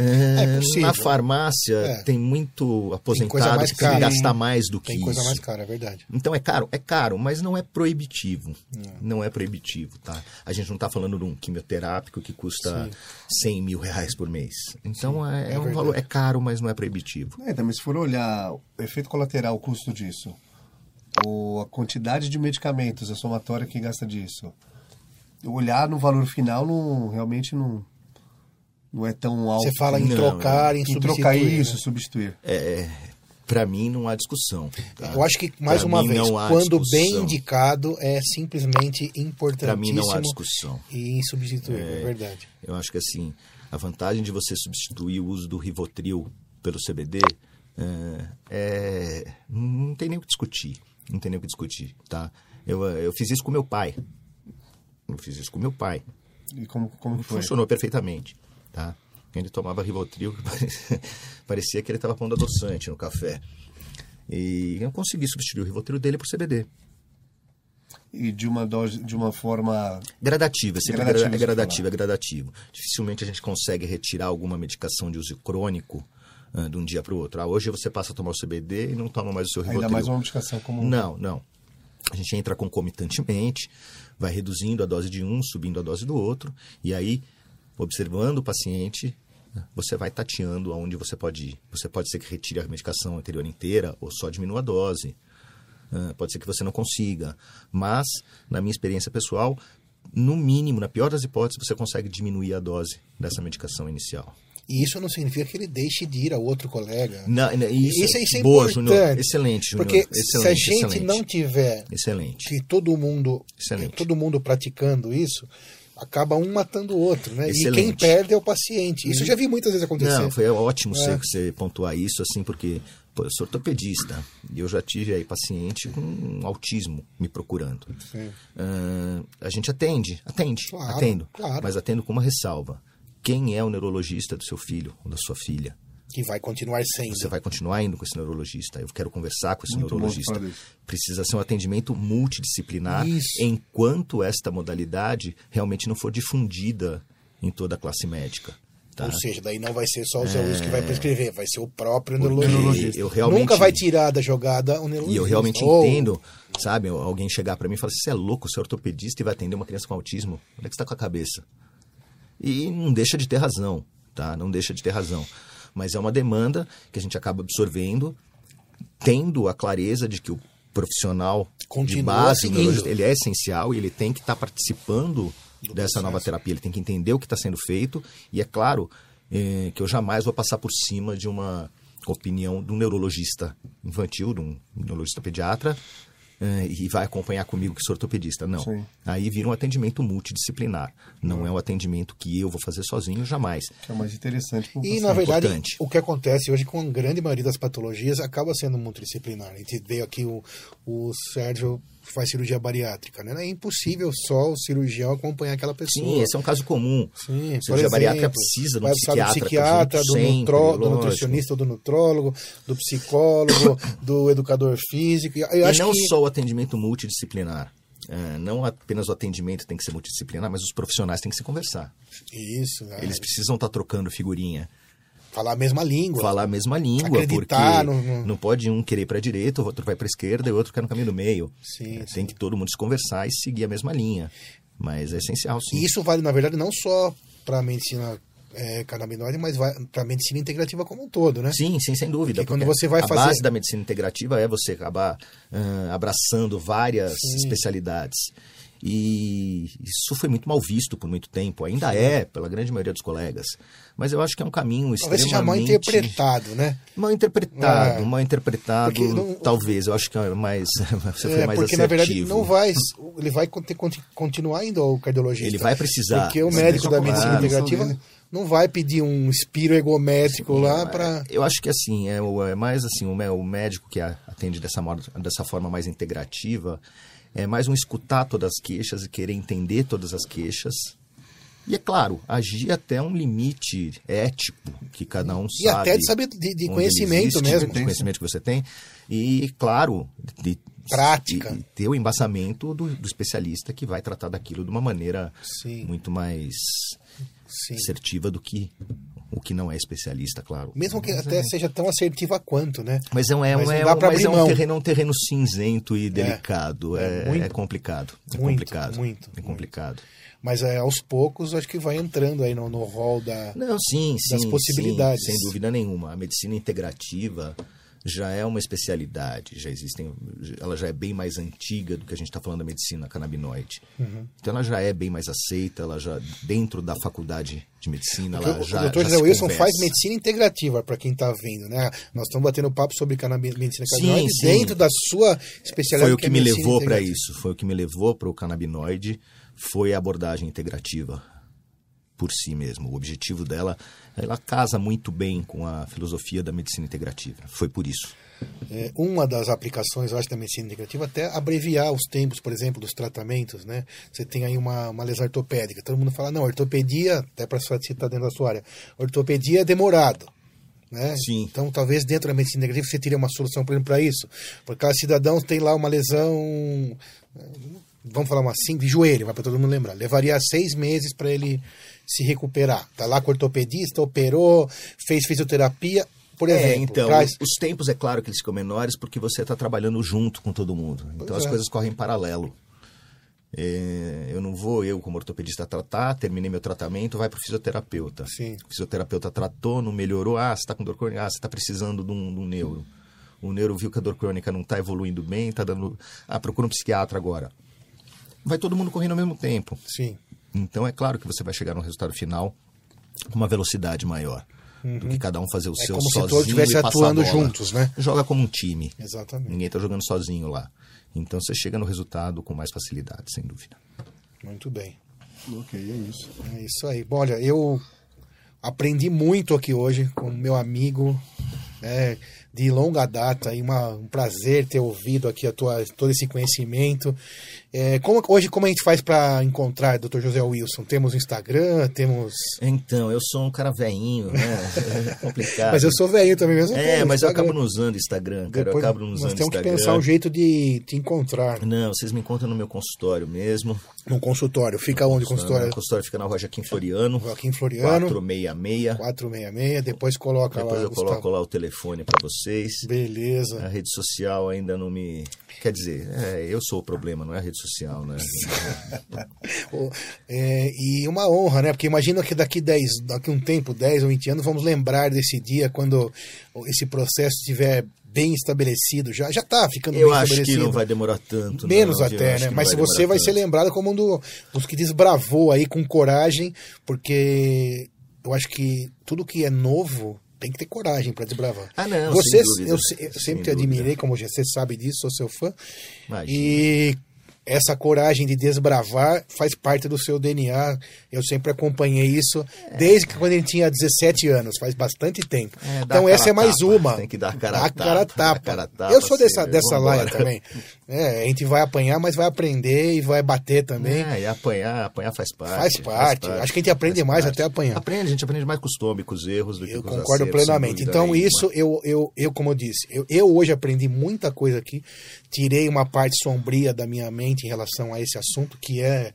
é, É possível. na farmácia É. tem muito aposentado tem que cara. gastar mais do que Tem coisa isso. mais cara, é verdade. Então é caro? É caro, mas não é proibitivo. Não é proibitivo, tá? A gente não está falando de um quimioterápico que custa 100 mil reais por mês. Então é, é um verdade. valor, é caro, mas não é proibitivo. É, então, mas se for olhar o efeito colateral, o custo disso, ou a quantidade de medicamentos, a somatória que gasta disso, olhar no valor final não realmente não não é tão alto. Você fala em Não, trocar, em, em substituir. trocar isso, né? substituir. Para mim não há discussão. tá? Eu acho que, mais Pra uma vez, quando discussão. bem indicado, é simplesmente importantíssimo Para mim não há discussão. e insubstituível, é verdade. Eu acho que assim, a vantagem de você substituir o uso do Rivotril pelo CBD é, é- não tem nem o que discutir, não tem nem o que discutir, tá? Eu, eu fiz isso com meu pai, eu fiz isso com meu pai, E como, como que foi? funcionou perfeitamente, tá? Ele tomava Rivotril, parecia- que ele estava pondo adoçante no café. E eu consegui substituir o Rivotril dele por CBD. E de uma dose, de uma forma Gradativa, sempre Gradativo, gra- é gradativo, é gradativo. Dificilmente a gente consegue retirar alguma medicação de uso crônico ah, de um dia para o outro. Ah, hoje você passa a tomar o CBD e não toma mais o seu Rivotril. ainda mais uma medicação como Não, não. A gente entra concomitantemente, vai reduzindo a dose de um, subindo a dose do outro, e aí, observando o paciente, você vai tateando aonde você pode ir. Você pode ser que retire a medicação anterior inteira ou só diminua a dose. Ah, pode ser que você não consiga. Mas, na minha experiência pessoal, no mínimo, na pior das hipóteses, você consegue diminuir a dose dessa medicação inicial. E isso não significa que ele deixe de ir a outro colega. Não, isso, Isso, isso é boa, importante. Excelente, Júnior. Porque excelente, se a gente excelente. não tiver Excelente. que todo mundo, Excelente. todo mundo praticando isso, acaba um matando o outro, né? E quem Excelente. perde é o paciente. Isso eu já vi muitas vezes acontecer. Não, foi ótimo É. você, pontuar isso, assim, porque pô, eu sou ortopedista e eu já tive aí paciente com autismo me procurando. Ah, a gente atende, atende, Claro, atendo, claro. mas atendo com uma ressalva. Quem é o neurologista do seu filho ou da sua filha? Que vai continuar sendo. Você vai continuar indo com esse neurologista. Eu quero conversar com esse Muito neurologista. Precisa ser um atendimento multidisciplinar Isso. enquanto esta modalidade realmente não for difundida em toda a classe médica. Tá? Ou seja, daí não vai ser só o Luiz que vai prescrever, vai ser o próprio neurologista. eu realmente- Nunca vai tirar da jogada o neurologista. E eu realmente Ou- entendo, sabe, alguém chegar pra mim e falar assim, você é louco, você é ortopedista e vai atender uma criança com autismo? Onde é que você tá com a cabeça? E não deixa de ter razão, tá? Não deixa de ter razão. Mas é uma demanda que a gente acaba absorvendo, tendo a clareza de que o profissional de Continua base, seguindo. neurologista, ele é essencial e ele tem que estar participando dessa nova terapia, ele tem que entender o que está sendo feito e é claro eh, que eu jamais vou passar por cima de uma opinião de um neurologista infantil, de um neurologista pediatra e vai acompanhar comigo que sou ortopedista. Não. Sim. Aí vira um atendimento multidisciplinar. Não é um atendimento que eu vou fazer sozinho, jamais. que é mais interessante E, na verdade, importante. o que acontece hoje com a grande maioria das patologias acaba sendo multidisciplinar. A gente veio aqui, o, o Sérgio faz cirurgia bariátrica, né? É impossível só o cirurgião acompanhar aquela pessoa. Sim, esse é um caso comum. Sim, cirurgia bariátrica exemplo, precisa de um psiquiatra, do psiquiatra, do, sempre, nutro- do nutricionista, do nutrólogo, do psicólogo, do educador físico. Eu e não que só o atendimento multidisciplinar. É, não apenas o atendimento tem que ser multidisciplinar, mas os profissionais têm que se conversar. isso, né? Eles precisam estar trocando figurinha, falar a mesma língua. falar a mesma língua, Acreditar porque no- não pode um querer ir para a direita, o outro vai para a esquerda e o outro ficar no caminho do meio. Sim, É, sim. Tem que todo mundo se conversar e seguir a mesma linha. Mas é essencial, sim. E isso vale, na verdade, não só para a medicina é, canabinoide, mas para a medicina integrativa como um todo, né? Sim, sim, sem dúvida. Porque quando porque você vai a fazer- base da medicina integrativa é você acabar ah, abraçando várias especialidades. E isso foi muito mal visto por muito tempo. Ainda é, pela grande maioria dos colegas. Mas eu acho que é um caminho Talvez seja mal extremamente... interpretado, né? Mal interpretado, É. mal interpretado, não- talvez. Eu acho que é mais, você foi É, mais porque na verdade assertivo. não vai, ele vai ter- conti- continuar indo ao cardiologista. Ele vai precisar. Porque o médico da medicina falar, integrativa não vai pedir um espiro egométrico lá para Eu acho que assim, é, é mais assim, o, mé- o médico que atende dessa, dessa forma mais integrativa, é mais um escutar todas as queixas e querer entender todas as queixas. E é claro, agir até um limite ético que cada um e sabe. até de saber de, de conhecimento existe, mesmo. De conhecimento que você tem. E, claro, de, Prática. ter o embasamento do, do especialista que vai tratar daquilo de uma maneira Sim. muito mais Sim. assertiva do que o que não é especialista, claro. Mesmo que até seja tão assertiva quanto, né? Mas é um, é, Mas é, mas é um terreno, um terreno cinzento e delicado. É, É, muito. é complicado. É Muito, complicado. muito, É complicado. Mas é, aos poucos acho que vai entrando aí no, no rol da. Não, sim, sim. Das possibilidades. sim, sem dúvida nenhuma. A medicina integrativa, já é uma especialidade, já existem, ela já é bem mais antiga do que a gente está falando da medicina canabinoide. Uhum. Então ela já é bem mais aceita, ela já dentro da faculdade de medicina, ela o, já. O doutor José Wilson conversa. faz medicina integrativa para quem está vendo, né? Nós estamos batendo papo sobre medicina canabinoide sim, dentro da sua especialidade. Foi o que, que é me levou para isso, foi o que me levou para o canabinoide, foi a abordagem integrativa por si mesmo. O objetivo dela, ela casa muito bem com a filosofia da medicina integrativa. Foi por isso. É, uma das aplicações, eu acho, da medicina integrativa até abreviar os tempos, por exemplo, dos tratamentos, né? Você tem aí uma, uma lesão ortopédica. Todo mundo fala, não, ortopedia, até para citar dentro da sua área, ortopedia é demorado. Né? Sim. Então, talvez dentro da medicina integrativa você teria uma solução, por exemplo, para isso. Porque cada cidadão tem lá uma lesão, vamos falar uma assim, de joelho, para todo mundo lembrar. Levaria seis meses para ele se recuperar. Tá lá com o ortopedista, operou, fez fisioterapia, por é, exemplo. É, então, traz... os tempos é claro que eles ficam menores porque você está trabalhando junto com todo mundo. Então pois as é. coisas correm em paralelo. É, eu não vou, eu como ortopedista, tratar, terminei meu tratamento, vai para o fisioterapeuta. Sim. O fisioterapeuta tratou, não melhorou, ah, você está com dor crônica, ah, você está precisando de um, de um neuro. O neuro viu que a dor crônica não está evoluindo bem, está dando. Ah, procura um psiquiatra agora. Vai todo mundo correndo ao mesmo tempo. Sim. Então é claro que você vai chegar no resultado final com uma velocidade maior. Uhum. Do que cada um fazer o é seu como sozinho. Se todos estivessem atuando juntos, né? Joga como um time. Exatamente. Ninguém está jogando sozinho lá. Então você chega no resultado com mais facilidade, sem dúvida. Muito bem. Ok, é isso. É isso aí. Bom, olha, eu aprendi muito aqui hoje com meu amigo, né, de longa data, e uma, um prazer ter ouvido aqui a tua, todo esse conhecimento. É, como, hoje, como a gente faz para encontrar Dr. José Wilson? Temos Instagram, temos. Então, eu sou um cara veinho, né? É complicado. mas eu sou veinho também mesmo. É, mas eu acabo não usando Instagram, cara. Depois, eu acabo não usando Instagram. Nós temos que pensar um jeito de te encontrar. Não, vocês me encontram no meu consultório mesmo. No consultório. Fica no onde o consultório? O consultório fica na rua Joaquim Floriano. Joaquim Floriano. 466. 466. Depois coloca Depois lá. Depois eu coloco lá o telefone para vocês. Beleza. A rede social ainda não me Quer dizer, é, eu sou o problema, não é a rede social, né? é, e uma honra, né? Porque imagina que daqui 10, daqui um tempo, 10 ou 20 anos, vamos lembrar desse dia quando esse processo estiver bem estabelecido, já já está ficando eu bem estabelecido. Eu acho que não vai demorar tanto. Menos não, até, né? Mas se você vai tanto. ser lembrado como um do, dos que desbravou aí com coragem, porque eu acho que tudo que é novo tem que ter coragem para desbravar. Ah, não, dúvida, eu, eu sempre te admirei, como você sabe disso, sou seu fã. Imagina. E essa coragem de desbravar faz parte do seu DNA. Eu sempre acompanhei isso é. desde que quando ele tinha 17 anos, faz bastante tempo. É, então essa é mais tapa. uma. Tem que dar cara, dá cara tapa. Cara tapa. Eu sou dessa, dessa laia também. É, a gente vai apanhar, mas vai aprender e vai bater também. É, e apanhar, apanhar faz parte. Faz parte. Faz parte. Acho que a gente aprende mais parte. até apanhar. Aprende, a gente aprende mais com os tômicos, com os erros do que eu com os concordo acertos, plenamente. Então isso, eu, eu, eu, como eu disse, eu, eu hoje aprendi muita coisa aqui. Tirei uma parte sombria da minha mente em relação a esse assunto, que é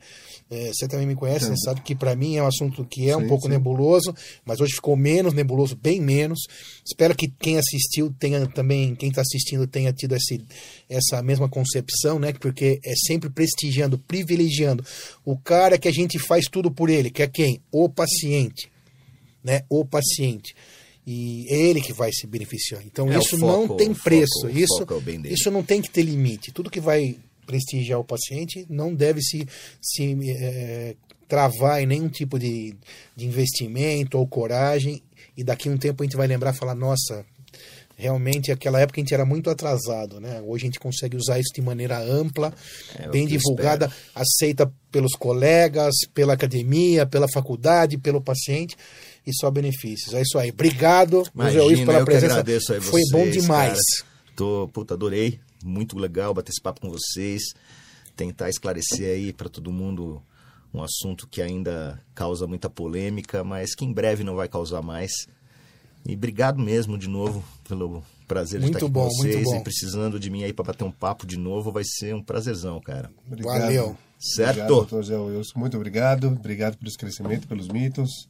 é, você também me conhece, você sabe que para mim é um assunto que é sim, um pouco sim. nebuloso, mas hoje ficou menos nebuloso, bem menos. Espero que quem assistiu tenha também, quem está assistindo tenha tido esse, essa mesma concepção, né? Porque é sempre prestigiando, privilegiando o cara que a gente faz tudo por ele, que é quem? O paciente, né? O paciente e é ele que vai se beneficiar. Então é, isso foco, não tem preço, foco, isso é isso não tem que ter limite. Tudo que vai prestigiar o paciente, não deve se, se é, travar em nenhum tipo de, de investimento ou coragem. E daqui a um tempo a gente vai lembrar e falar: nossa, realmente aquela época a gente era muito atrasado, né? Hoje a gente consegue usar isso de maneira ampla, é, bem divulgada, aceita pelos colegas, pela academia, pela faculdade, pelo paciente e só benefícios. É isso aí. Obrigado, Imagina, José Luiz, pela presença. Foi vocês, bom demais. Cara. Tô, puta, adorei muito legal bater esse papo com vocês, tentar esclarecer aí para todo mundo um assunto que ainda causa muita polêmica, mas que em breve não vai causar mais. E obrigado mesmo de novo pelo prazer muito de estar aqui bom, com vocês e precisando de mim aí para bater um papo de novo, vai ser um prazerzão, cara. Obrigado. Valeu. Certo? Obrigado, doutor Zé Wilson. Muito obrigado. Obrigado pelo esclarecimento, pelos mitos.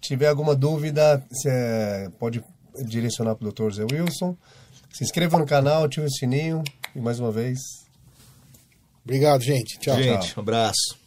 Se tiver alguma dúvida, você pode direcionar para o doutor Zé Wilson. Se inscreva no canal, ative o sininho e mais uma vez. Obrigado, gente. Tchau. Gente, tchau. um abraço.